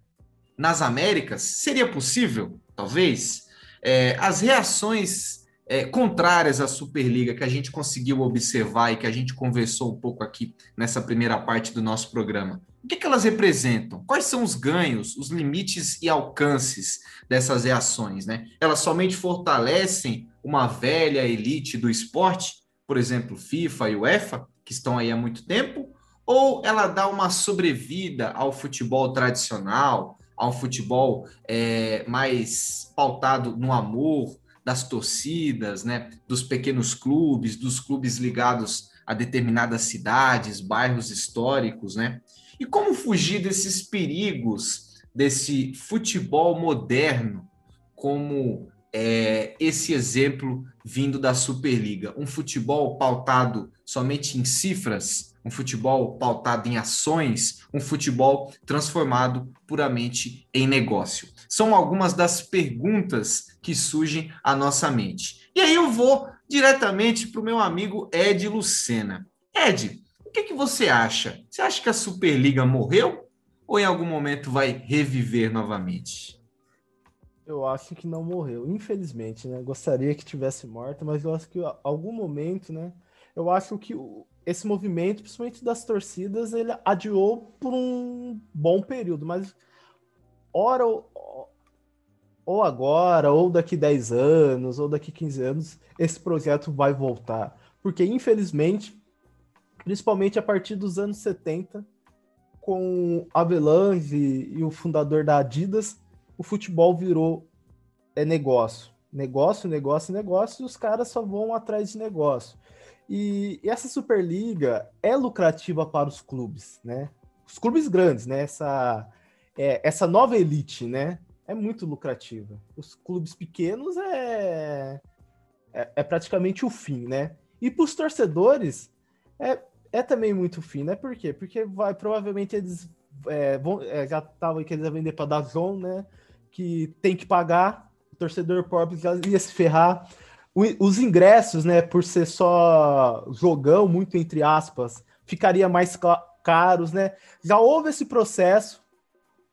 Speaker 10: nas Américas? Seria possível? Talvez. É, as reações é, contrárias à Superliga que a gente conseguiu observar e que a gente conversou um pouco aqui nessa primeira parte do nosso programa. O que, que elas representam? Quais são os ganhos, os limites e alcances dessas reações? Né? Elas somente fortalecem uma velha elite do esporte, por exemplo, FIFA e UEFA, que estão aí há muito tempo, ou ela dá uma sobrevida ao futebol tradicional, ao futebol é, mais pautado no amor das torcidas, né, dos pequenos clubes, dos clubes ligados a determinadas cidades, bairros históricos, né? E como fugir desses perigos desse futebol moderno, como é, esse exemplo vindo da Superliga? Um futebol pautado somente em cifras, um futebol pautado em ações, um futebol transformado puramente em negócio. São algumas das perguntas que surgem à nossa mente. E aí eu vou diretamente para o meu amigo Ed Lucena. Ed, o que, que você acha? Você acha que a Superliga morreu ou em algum momento vai reviver novamente?
Speaker 13: Eu acho que não morreu, infelizmente, né? Gostaria que tivesse morta, mas eu acho que algum momento, né? Eu acho que esse movimento, principalmente das torcidas, ele adiou por um bom período, mas ora ou agora, ou daqui 10 anos, ou daqui 15 anos, esse projeto vai voltar. Porque, infelizmente, principalmente a partir dos anos 70, com Avelange e, e o fundador da Adidas, o futebol virou é negócio. Negócio, negócio, negócio, e os caras só vão atrás de negócio. E, essa Superliga é lucrativa para os clubes, né? Os clubes grandes, né? Essa, é, essa nova elite, né? é muito lucrativa. Os clubes pequenos é, é, é praticamente o fim, né? E para os torcedores é, é também muito fim, né? Por quê? Porque vai provavelmente eles é, vão, é, já estavam que eles iam vender para dar zone, né? Que tem que pagar, o torcedor pobre já ia se ferrar. Os ingressos, né? Por ser só jogão, muito entre aspas, ficaria mais caros, né? Já houve esse processo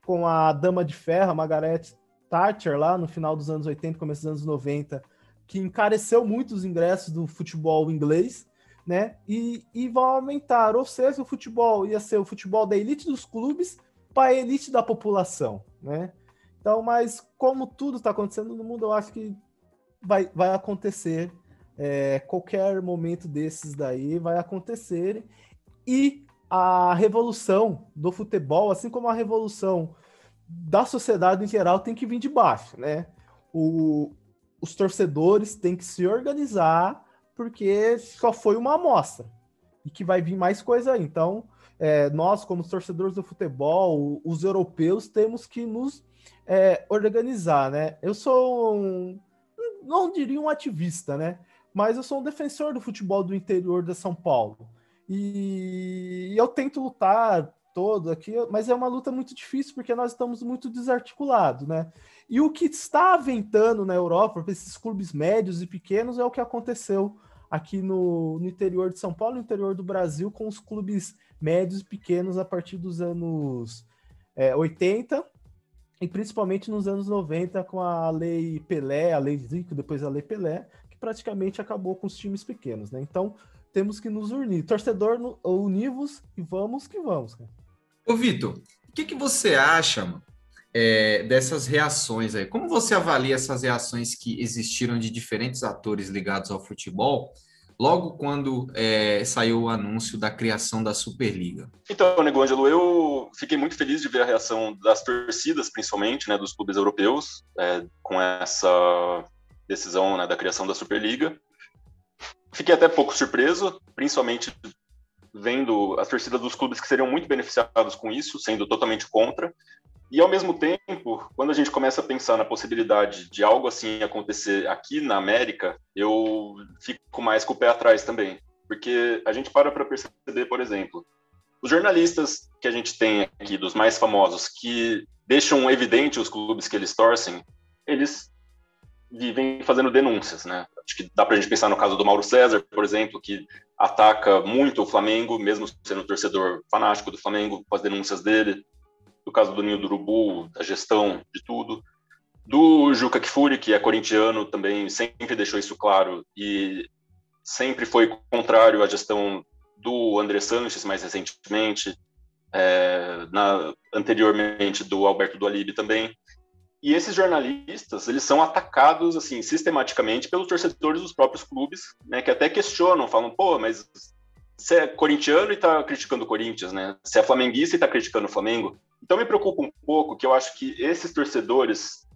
Speaker 13: com a Dama de Ferro, Margaret Thatcher, lá no final dos anos 80, começo dos anos 90, que encareceu muito os ingressos do futebol inglês, né? E, e vão aumentar, ou seja, o futebol ia ser o futebol da elite dos clubes para a elite da população, né? Então, mas como tudo está acontecendo no mundo, eu acho que vai, vai acontecer. É, qualquer momento desses daí vai acontecer. E a revolução do futebol, assim como a revolução da sociedade em geral, tem que vir de baixo, né? O, os torcedores têm que se organizar, porque só foi uma amostra e que vai vir mais coisa aí. Então, é, nós, como torcedores do futebol, os europeus, temos que nos é, organizar, né? Eu sou um, não diria um ativista, né? Mas eu sou um defensor do futebol do interior de São Paulo. E eu tento lutar todo aqui, mas é uma luta muito difícil porque nós estamos muito desarticulados, né? E o que está aventando na Europa para esses clubes médios e pequenos é o que aconteceu aqui no, no, interior de São Paulo, no interior do Brasil, com os clubes médios e pequenos a partir dos anos é, 80 e principalmente nos anos 90 com a lei Pelé, a lei Zico, depois a lei Pelé, que praticamente acabou com os times pequenos, né? Então, temos que nos unir. Torcedor, univos e vamos que vamos. Cara.
Speaker 10: Ô, Vitor, o que, que você acha é, dessas reações aí? Como você avalia essas reações que existiram de diferentes atores ligados ao futebol? Logo quando é, saiu o anúncio da criação da Superliga.
Speaker 12: Então, Nego Ângelo, eu fiquei muito feliz de ver a reação das torcidas, principalmente, né, dos clubes europeus, é, com essa decisão né, da criação da Superliga. Fiquei até pouco surpreso, principalmente vendo as torcidas dos clubes que seriam muito beneficiados com isso, sendo totalmente contra. E ao mesmo tempo, quando a gente começa a pensar na possibilidade de algo assim acontecer aqui na América, eu fico mais com o pé atrás também. Porque a gente para para perceber, por exemplo, os jornalistas que a gente tem aqui, dos mais famosos, que deixam evidente os clubes que eles torcem, eles vivem fazendo denúncias, né? Acho que dá para a gente pensar no caso do Mauro César, por exemplo, que ataca muito o Flamengo, mesmo sendo torcedor fanático do Flamengo, com as denúncias dele. No caso do Ninho do Urubu, da gestão de tudo. Do Juca Kfouri, que é corintiano, também sempre deixou isso claro e sempre foi contrário à gestão do André Sanches, mais recentemente, é, na, anteriormente do Alberto Dualib também. E esses jornalistas, eles são atacados assim sistematicamente pelos torcedores dos próprios clubes, né, que até questionam, falam, pô, mas você é corintiano e está criticando o Corinthians, né? Você é flamenguista e está criticando o Flamengo. Então me preocupa um pouco que eu acho que esses torcedores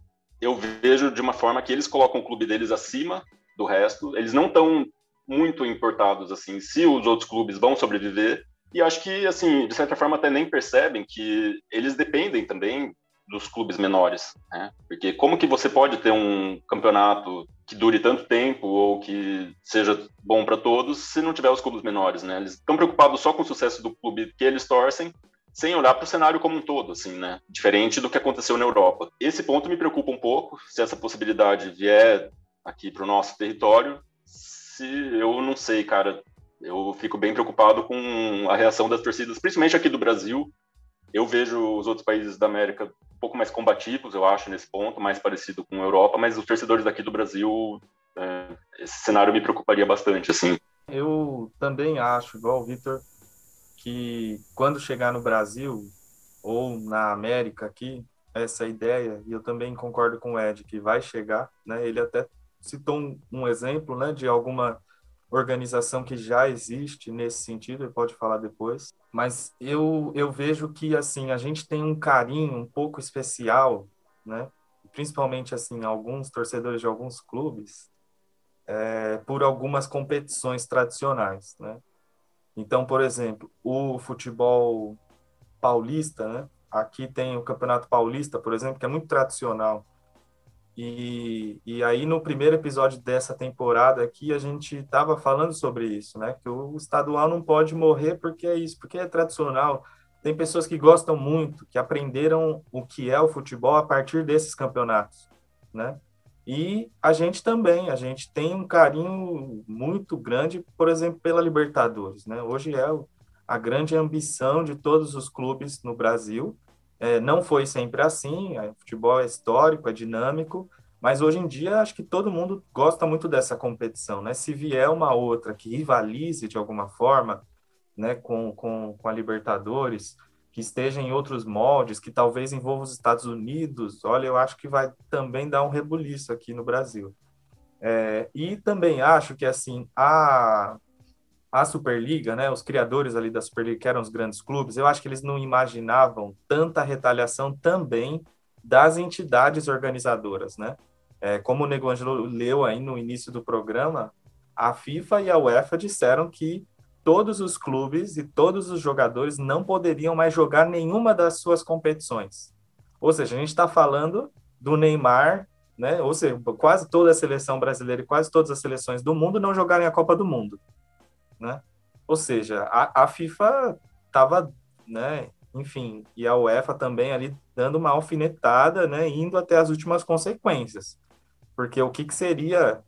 Speaker 12: eu vejo de uma forma que eles colocam o clube deles acima do resto. Eles não estão muito importados, assim, se os outros clubes vão sobreviver. E acho que, assim, de certa forma até nem percebem que eles dependem também dos clubes menores, né? Porque como que você pode ter um campeonato que dure tanto tempo ou que seja bom para todos se não tiver os clubes menores, né? Eles estão preocupados só com o sucesso do clube que eles torcem, sem olhar para o cenário como um todo, assim, né? Diferente do que aconteceu na Europa. Esse ponto me preocupa um pouco, se essa possibilidade vier aqui para o nosso território, se eu não sei, cara, eu fico bem preocupado com a reação das torcidas, principalmente aqui do Brasil. Eu vejo os outros países da América um pouco mais combativos, eu acho, nesse ponto, mais parecido com a Europa, mas os torcedores daqui do Brasil, é, esse cenário me preocuparia bastante, assim.
Speaker 11: Eu também acho, igual o Vitor, que quando chegar no Brasil ou na América aqui, essa ideia, e eu também concordo com o Ed, que vai chegar, né? Ele até citou um, um exemplo, né, de alguma organização que já existe nesse sentido, ele pode falar depois, mas eu, eu vejo que, assim, a gente tem um carinho um pouco especial, né, principalmente, assim, alguns torcedores de alguns clubes, é, por algumas competições tradicionais, né. Então, por exemplo, o futebol paulista, né, aqui tem o Campeonato Paulista, por exemplo, que é muito tradicional, e, e aí, no primeiro episódio dessa temporada aqui, a gente estava falando sobre isso, né? Que o estadual não pode morrer porque é isso, porque é tradicional. Tem pessoas que gostam muito, que aprenderam o que é o futebol a partir desses campeonatos, né? E a gente também, a gente tem um carinho muito grande, por exemplo, pela Libertadores, né? Hoje é a grande ambição de todos os clubes no Brasil, é, não foi sempre assim, o futebol é histórico, é dinâmico, mas hoje em dia acho que todo mundo gosta muito dessa competição, né? Se vier uma outra que rivalize de alguma forma, né, com, com, com a Libertadores, que esteja em outros moldes, que talvez envolva os Estados Unidos, olha, eu acho que vai também dar um rebuliço aqui no Brasil. É, e também acho que, assim, a, a Superliga, né, os criadores ali da Superliga, que eram os grandes clubes, eu acho que eles não imaginavam tanta retaliação também das entidades organizadoras, né? É, como o Nego Angelo leu aí no início do programa, a FIFA e a UEFA disseram que todos os clubes e todos os jogadores não poderiam mais jogar nenhuma das suas competições. Ou seja, a gente está falando do Neymar, né? Ou seja, quase toda a seleção brasileira e quase todas as seleções do mundo não jogarem a Copa do Mundo né? Ou seja, a, a FIFA estava, né, enfim, e a UEFA também ali dando uma alfinetada, né, indo até as últimas consequências. Porque o que, que seria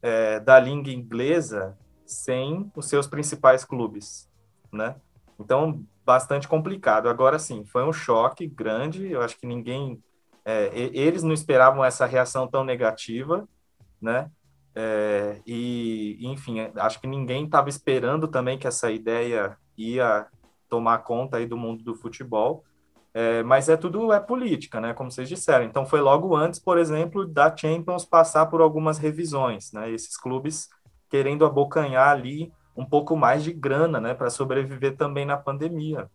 Speaker 11: é, da língua inglesa sem os seus principais clubes, né? Então, bastante complicado. Agora sim, foi um choque grande. Eu acho que ninguém, é, eles não esperavam essa reação tão negativa, né? É, e, enfim, acho que ninguém estava esperando também que essa ideia ia tomar conta aí do mundo do futebol. É, mas é tudo é política, né? Como vocês disseram. Então foi logo antes, por exemplo, da Champions passar por algumas revisões, né? Esses clubes querendo abocanhar ali um pouco mais de grana, né? Para sobreviver também na pandemia.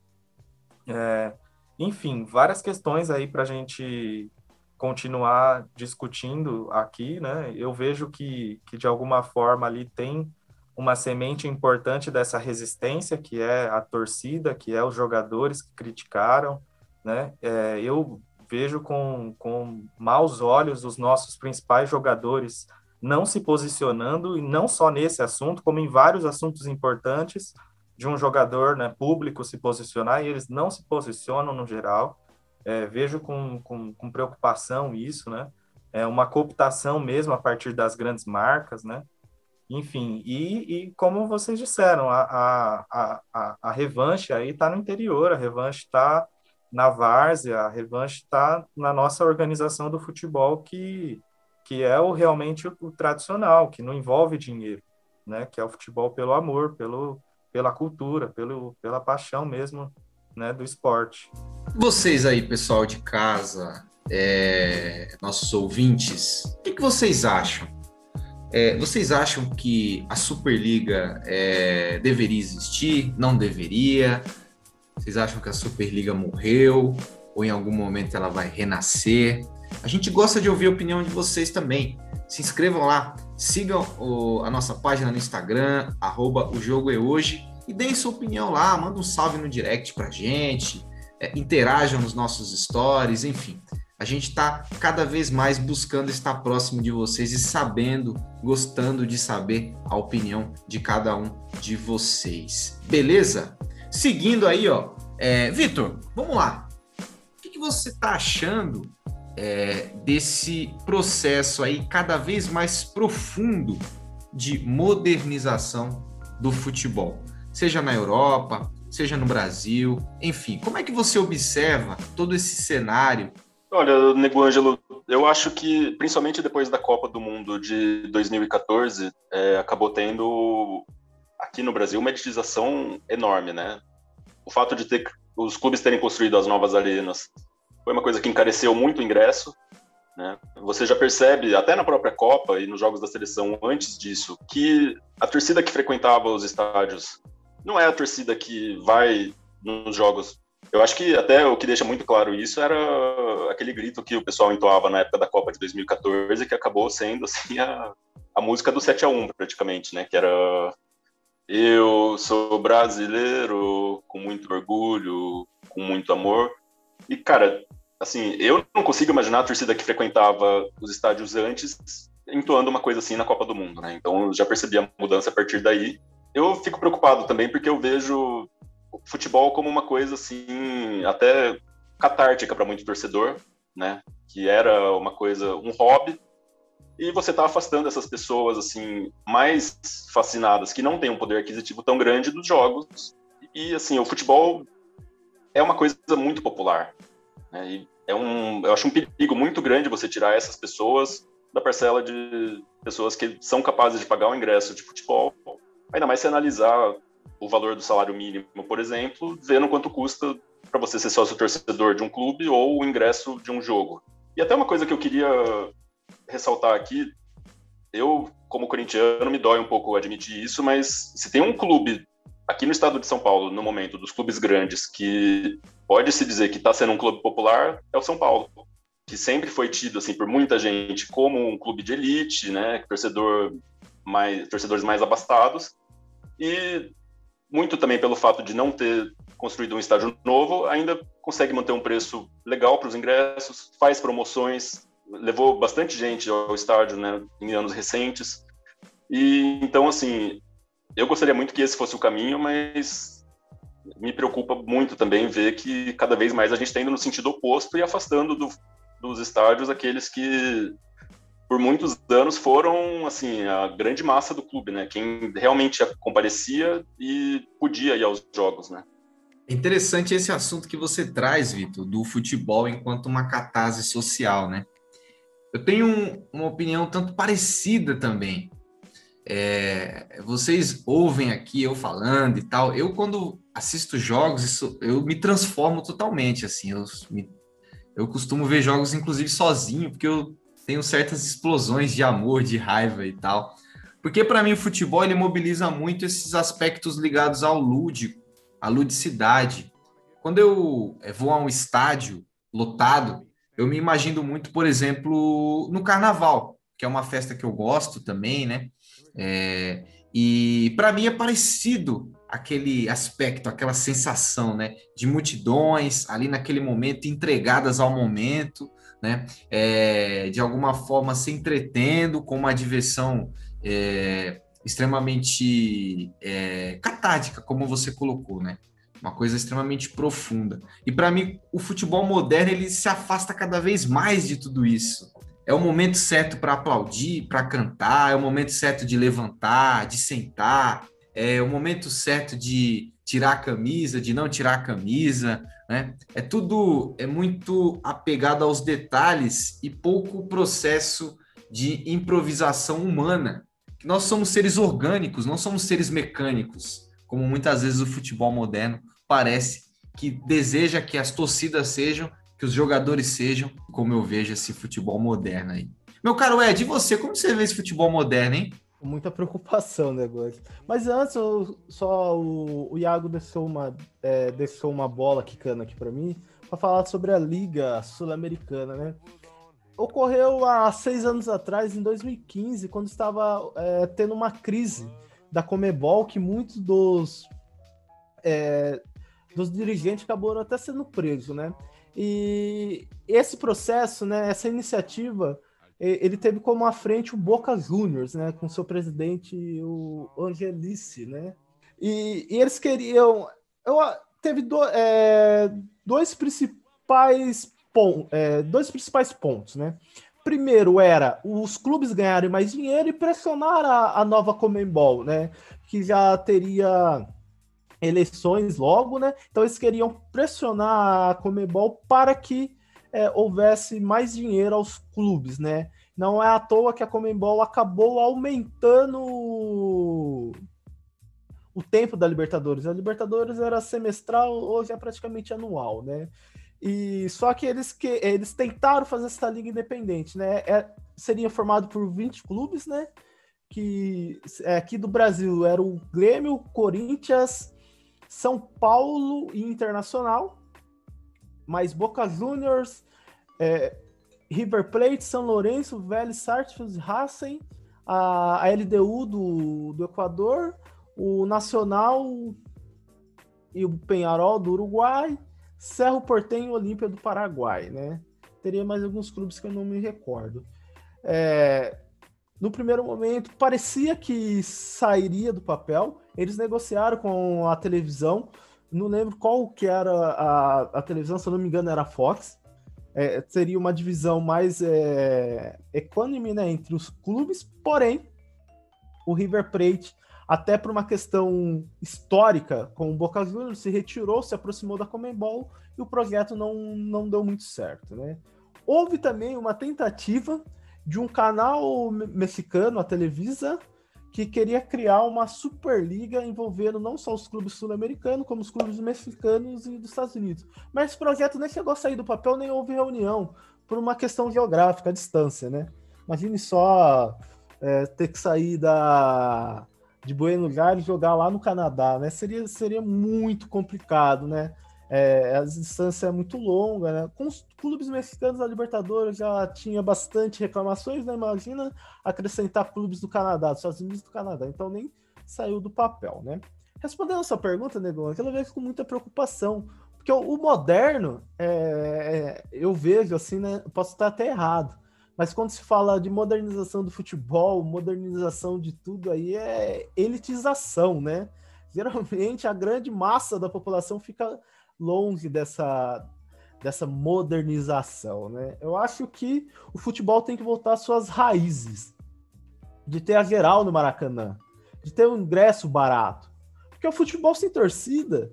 Speaker 11: É, enfim, várias questões aí para a gente continuar discutindo aqui, né? Eu vejo que, que de alguma forma ali tem uma semente importante dessa resistência, que é a torcida, que é os jogadores que criticaram, né? É, eu vejo com, com maus olhos os nossos principais jogadores não se posicionando, e não só nesse assunto, como em vários assuntos importantes de um jogador né, público se posicionar, e eles não se posicionam no geral. É, vejo com, com, com, preocupação isso, né? É uma cooptação mesmo a partir das grandes marcas, né? Enfim, e, e como vocês disseram, a, a, a, a revanche aí está no interior, a revanche está na várzea, a revanche está na nossa organização do futebol, que, que é o realmente o, o, tradicional, que não envolve dinheiro, né? Que é o futebol pelo amor, pelo, pela cultura, pelo, pela paixão mesmo né, do esporte.
Speaker 10: Vocês aí, pessoal de casa, é, nossos ouvintes, o que, que vocês acham? É, vocês acham que a Superliga é, deveria existir? Não deveria? Vocês acham que a Superliga morreu? Ou em algum momento ela vai renascer? A gente gosta de ouvir a opinião de vocês também. Se inscrevam lá, Sigam o, a nossa página no Instagram, arroba o jogo é hoje, e deem sua opinião lá, manda um salve no direct pra gente, é, interajam nos nossos stories, enfim. A gente está cada vez mais buscando estar próximo de vocês e sabendo, gostando de saber a opinião de cada um de vocês. Beleza? Seguindo aí, ó. É, Vitor, vamos lá. O que, que você está achando é, desse processo aí cada vez mais profundo de modernização do futebol? Seja na Europa, seja no Brasil, enfim, como é que você observa todo esse cenário
Speaker 12: Olha, Nego Ângelo, eu acho que, principalmente depois da Copa do Mundo de 2014, é, acabou tendo, aqui no Brasil, uma elitização enorme, né? O fato de ter os clubes terem construído as novas arenas foi uma coisa que encareceu muito o ingresso, né? Você já percebe, até na própria Copa e nos jogos da seleção antes disso, que a torcida que frequentava os estádios não é a torcida que vai nos jogos eu acho que até o que deixa muito claro isso era aquele grito que o pessoal entoava na época da Copa de 2014, que acabou sendo assim a, a música do 7 a 1 praticamente, né? Que era eu sou brasileiro com muito orgulho, com muito amor. E cara, assim, eu não consigo imaginar a torcida que frequentava os estádios antes entoando uma coisa assim na Copa do Mundo, né? Então eu já percebi a mudança a partir daí. Eu fico preocupado também porque eu vejo futebol como uma coisa assim, até catártica para muito torcedor, né? Que era uma coisa, um hobby, e você está afastando essas pessoas assim mais fascinadas que não têm um poder aquisitivo tão grande dos jogos. E assim, o futebol é uma coisa muito popular, né? E é um, eu acho um perigo muito grande você tirar essas pessoas da parcela de pessoas que são capazes de pagar o ingresso de futebol. Ainda mais se analisar o valor do salário mínimo, por exemplo, vendo quanto custa para você ser sócio torcedor de um clube ou o ingresso de um jogo. E até uma coisa que eu queria ressaltar aqui, eu, como corintiano, me dói um pouco admitir isso, mas se tem um clube aqui no estado de São Paulo, no momento, dos clubes grandes, que pode se dizer que está sendo um clube popular, é o São Paulo. Que sempre foi tido, assim, por muita gente como um clube de elite, né? Torcedor mais, torcedores mais abastados. E muito também pelo fato de não ter construído um estádio novo, ainda consegue manter um preço legal para os ingressos, faz promoções, levou bastante gente ao estádio né, em anos recentes. E então, assim, eu gostaria muito que esse fosse o caminho, mas me preocupa muito também ver que cada vez mais a gente está indo no sentido oposto e afastando do, dos estádios aqueles que por muitos anos foram assim a grande massa do clube, né? Quem realmente comparecia e podia ir aos jogos, né?
Speaker 10: É interessante esse assunto que você traz, Vitor, do futebol enquanto uma catarse social, né? Eu tenho um, uma opinião tanto parecida também. É, vocês ouvem aqui eu falando e tal. Eu, quando assisto jogos, isso, eu me transformo totalmente, assim. Eu, me, eu costumo ver jogos, inclusive, sozinho, porque eu tenho certas explosões de amor, de raiva e tal. Porque para mim o futebol ele mobiliza muito esses aspectos ligados ao lúdico, à ludicidade. Quando eu eh, vou a um estádio lotado, eu me imagino muito, por exemplo, no carnaval, que é uma festa que eu gosto também, né? É, e para mim é parecido aquele aspecto, aquela sensação, né? De multidões ali naquele momento, entregadas ao momento, né? É, de alguma forma se entretendo com uma diversão é, extremamente é, catártica, como você colocou, né? Uma coisa extremamente profunda. E para mim, o futebol moderno ele se afasta cada vez mais de tudo isso. É o momento certo para aplaudir, para cantar, é o momento certo de levantar, de sentar, é o momento certo de tirar a camisa, de não tirar a camisa, né? É tudo é muito apegado aos detalhes e pouco processo de improvisação humana. Nós somos seres orgânicos, não somos seres mecânicos, como muitas vezes o futebol moderno parece que deseja que as torcidas sejam, que os jogadores sejam, como eu vejo esse futebol moderno aí. Meu caro Ed, e você, como você vê esse futebol moderno, hein?
Speaker 13: muita preocupação negócio. Mas antes, eu, só o, o Iago deixou uma, é, deixou uma bola quicando aqui para mim para falar sobre a Liga Sul-Americana, né? ocorreu há seis anos atrás, em 2015, quando estava é, tendo uma crise da Comebol, que muitos dos, é, dos dirigentes acabaram até sendo presos, né? E esse processo, né, essa iniciativa, ele teve como à frente o Boca Juniors, né, com seu presidente, o Angelice, né? E, e eles queriam. Eu, teve do, é, dois principais pon, é, dois principais pontos, né? Primeiro era os clubes ganharem mais dinheiro e pressionar a, a nova Comembol, né? Que já teria eleições logo, né? Então eles queriam pressionar a Comebol para que é, houvesse mais dinheiro aos clubes, né? Não é à toa que a Comembol acabou aumentando o tempo da Libertadores. A Libertadores era semestral, hoje é praticamente anual, né? E só que eles que eles tentaram fazer essa liga independente, né? É, seria formado por 20 clubes, né? Que é, aqui do Brasil era o Grêmio, Corinthians, São Paulo e Internacional, mais Boca Juniors, é, River Plate, São Lourenço, Vélez, Sarsfield, Racing, a, a LDU do, do Equador, o Nacional e o Penharol do Uruguai, Cerro Portenho e Olímpia do Paraguai, né? Teria mais alguns clubes que eu não me recordo. É, no primeiro momento, parecia que sairia do papel. Eles negociaram com a televisão. Não lembro qual que era a, a televisão, se eu não me engano, era a Fox. É, seria uma divisão mais é, econômica né, entre os clubes, porém, o River Plate até por uma questão histórica com o Boca Juniors, se retirou, se aproximou da Comembol e o projeto não, não deu muito certo, né? Houve também uma tentativa de um canal mexicano, a Televisa, que queria criar uma Superliga envolvendo não só os clubes sul-americanos, como os clubes mexicanos e dos Estados Unidos. Mas esse projeto nem chegou a sair do papel, nem houve reunião, por uma questão geográfica, a distância, né? Imagine só é, ter que sair da, de Buenos Aires jogar lá no Canadá, né? Seria, seria muito complicado, né? É, a distância é muito longa, né? Com os clubes mexicanos da Libertadores já tinha bastante reclamações, né? Imagina acrescentar clubes do Canadá, dos Estados Unidos do Canadá. Então nem saiu do papel, né? Respondendo a sua pergunta, Negão, aquela vez com muita preocupação, porque o, moderno, é, é, eu vejo assim, né? Posso estar até errado, mas quando se fala de modernização do futebol, modernização de tudo aí é elitização, né? Geralmente a grande massa da população fica longe dessa, dessa modernização, né? Eu acho que o futebol tem que voltar às suas raízes, de ter a geral no Maracanã, de ter um ingresso barato, porque o futebol sem torcida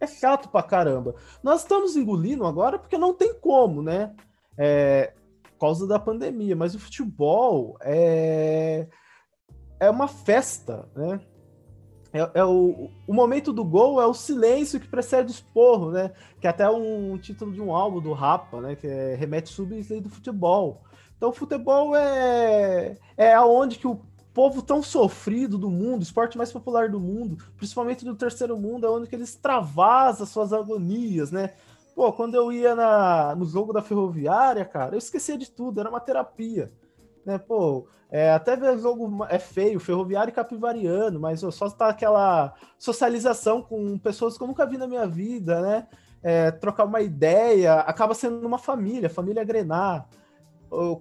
Speaker 13: é chato pra caramba. Nós estamos engolindo agora porque não tem como, né? É, causa da pandemia, mas o futebol é, é uma festa, né? É, é o, o momento do gol é o silêncio que precede o esporro, né? Que é até um título de um álbum do Rapa, né? Que é Remete Sub do futebol. Então, o futebol é, é aonde que o povo tão sofrido do mundo, o esporte mais popular do mundo, principalmente do terceiro mundo, é onde que eles travasam suas agonias, né? Pô, quando eu ia na, no jogo da ferroviária, cara, eu esquecia de tudo, era uma terapia. Né? Pô, é, até ver o jogo é feio, ferroviário e capivariano, mas ó, só tá aquela socialização com pessoas que eu nunca vi na minha vida, né? É, trocar uma ideia, acaba sendo uma família, família Grenar.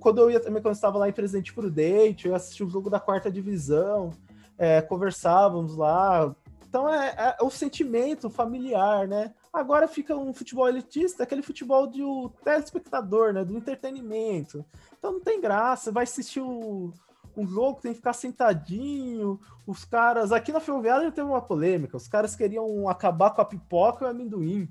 Speaker 13: Quando eu ia também, quando eu estava lá em Presidente Prudente, eu assisti o jogo da quarta divisão, é, conversávamos lá. Então é, é o sentimento familiar, né? Agora fica um futebol elitista, aquele futebol de o telespectador, né? Do entretenimento. Então não tem graça. Vai assistir o, um jogo, tem que ficar sentadinho. Os caras. Aqui na Ferroviária já teve uma polêmica. Os caras queriam acabar com a pipoca e o amendoim.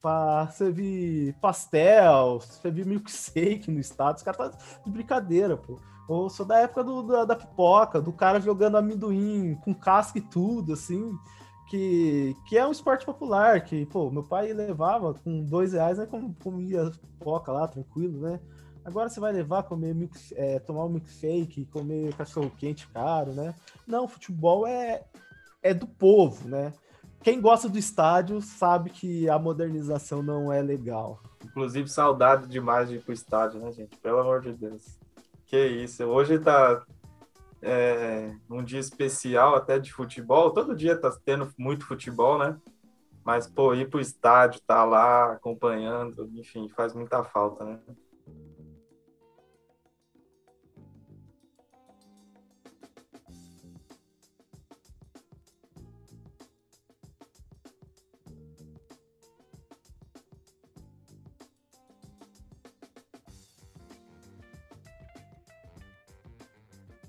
Speaker 13: Pra servir pastel, servir milkshake no estado. Os caras tá de brincadeira, pô. Eu sou da época do, da, da pipoca, do cara jogando amendoim com casca e tudo, assim que, que é um esporte popular, que, pô, meu pai levava com dois reais, né, comia pipoca lá, tranquilo, né? Agora você vai levar, comer milk, é, tomar um milkshake, comer cachorro quente caro, né? Não, futebol é, é do povo, né? quem gosta do estádio sabe que a modernização não é legal.
Speaker 11: Inclusive, saudade demais de ir pro estádio, né, gente? Pelo amor de Deus. Que isso. Hoje tá é, um dia especial até de futebol. Todo dia tá tendo muito futebol, né? Mas, pô, ir pro estádio, tá lá acompanhando, enfim, faz muita falta, né?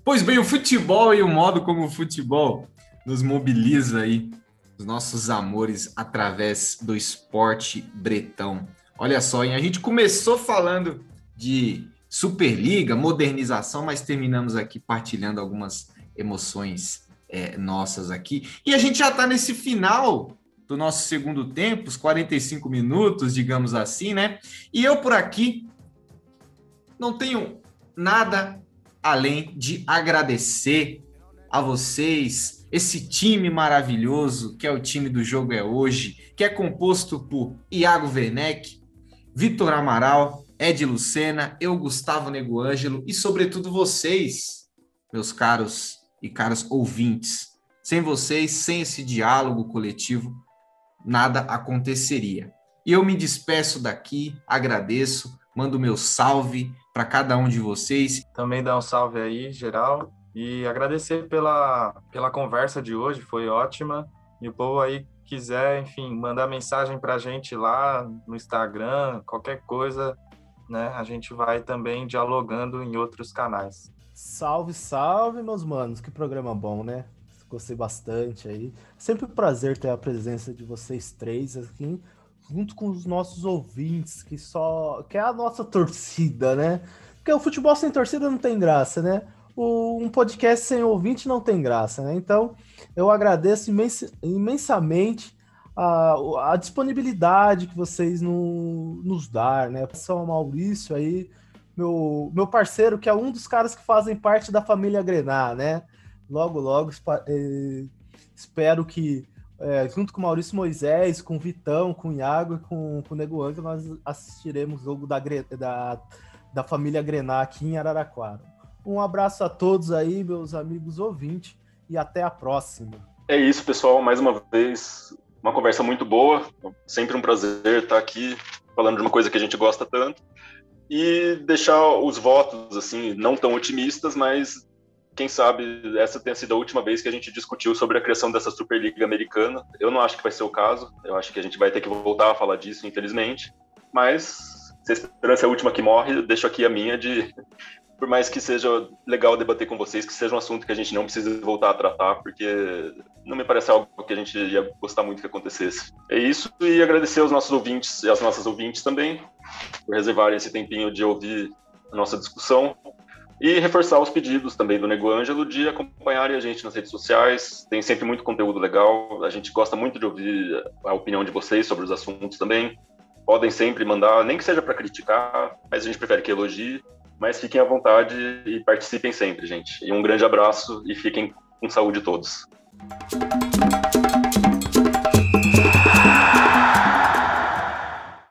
Speaker 10: Pois bem, o futebol e o modo como o futebol nos mobiliza aí, os nossos amores através do esporte bretão. Olha só, hein? a gente começou falando de Superliga, modernização, mas terminamos aqui partilhando algumas emoções é, nossas aqui. E a gente já está nesse final do nosso segundo tempo, os 45 minutos, digamos assim, né? E eu por aqui não tenho nada além de agradecer a vocês, esse time maravilhoso que é o time do Jogo é Hoje, que é composto por Iago Werneck, Vitor Amaral, Ed Lucena, eu, Gustavo Nego Ângelo e, sobretudo, vocês, meus caros e caras ouvintes. Sem vocês, sem esse diálogo coletivo, nada aconteceria. E eu me despeço daqui, agradeço, mando meu salve para cada um de vocês.
Speaker 11: Também dar um salve aí, geral, e agradecer pela, pela conversa de hoje, foi ótima. E o povo aí quiser, enfim, mandar mensagem para a gente lá no Instagram, qualquer coisa, né? A gente vai também dialogando em outros canais.
Speaker 13: Salve, salve, meus manos. Que programa bom, né? Gostei bastante aí. Sempre um prazer ter a presença de vocês três aqui junto com os nossos ouvintes, que só que é a nossa torcida, né? Porque o futebol sem torcida não tem graça, né? O, um podcast sem ouvinte não tem graça, né? Então, eu agradeço imens, imensamente a, a, disponibilidade que vocês no, nos dar, né? São Maurício aí, meu, meu parceiro, que é um dos caras que fazem parte da família Grenar, né? Logo, logo, eh, espero que é, junto com Maurício Moisés, com Vitão, com Iago e com, com o Nego Anjo, nós assistiremos o jogo da, da, da família Grenar aqui em Araraquara. Um abraço a todos aí, meus amigos ouvintes, e até a próxima.
Speaker 12: É isso, pessoal. Mais uma vez, uma conversa muito boa. Sempre um prazer estar aqui falando de uma coisa que a gente gosta tanto. E deixar os votos, assim, não tão otimistas, mas quem sabe essa tenha sido a última vez que a gente discutiu sobre a criação dessa Superliga Americana. Eu não acho que vai ser o caso, eu acho que a gente vai ter que voltar a falar disso, infelizmente. Mas, se a esperança é a última que morre, deixo aqui a minha de, por mais que seja legal debater com vocês, que seja um assunto que a gente não precisa voltar a tratar, porque não me parece algo que a gente ia gostar muito que acontecesse. É isso, e agradecer aos nossos ouvintes e às nossas ouvintes também, por reservarem esse tempinho de ouvir a nossa discussão. E reforçar os pedidos também do Nego Ângelo de acompanharem a gente nas redes sociais. Tem sempre muito conteúdo legal. A gente gosta muito de ouvir a opinião de vocês sobre os assuntos também. Podem sempre mandar, nem que seja para criticar, mas a gente prefere que elogie. Mas fiquem à vontade e participem sempre, gente. E um grande abraço e fiquem com saúde todos.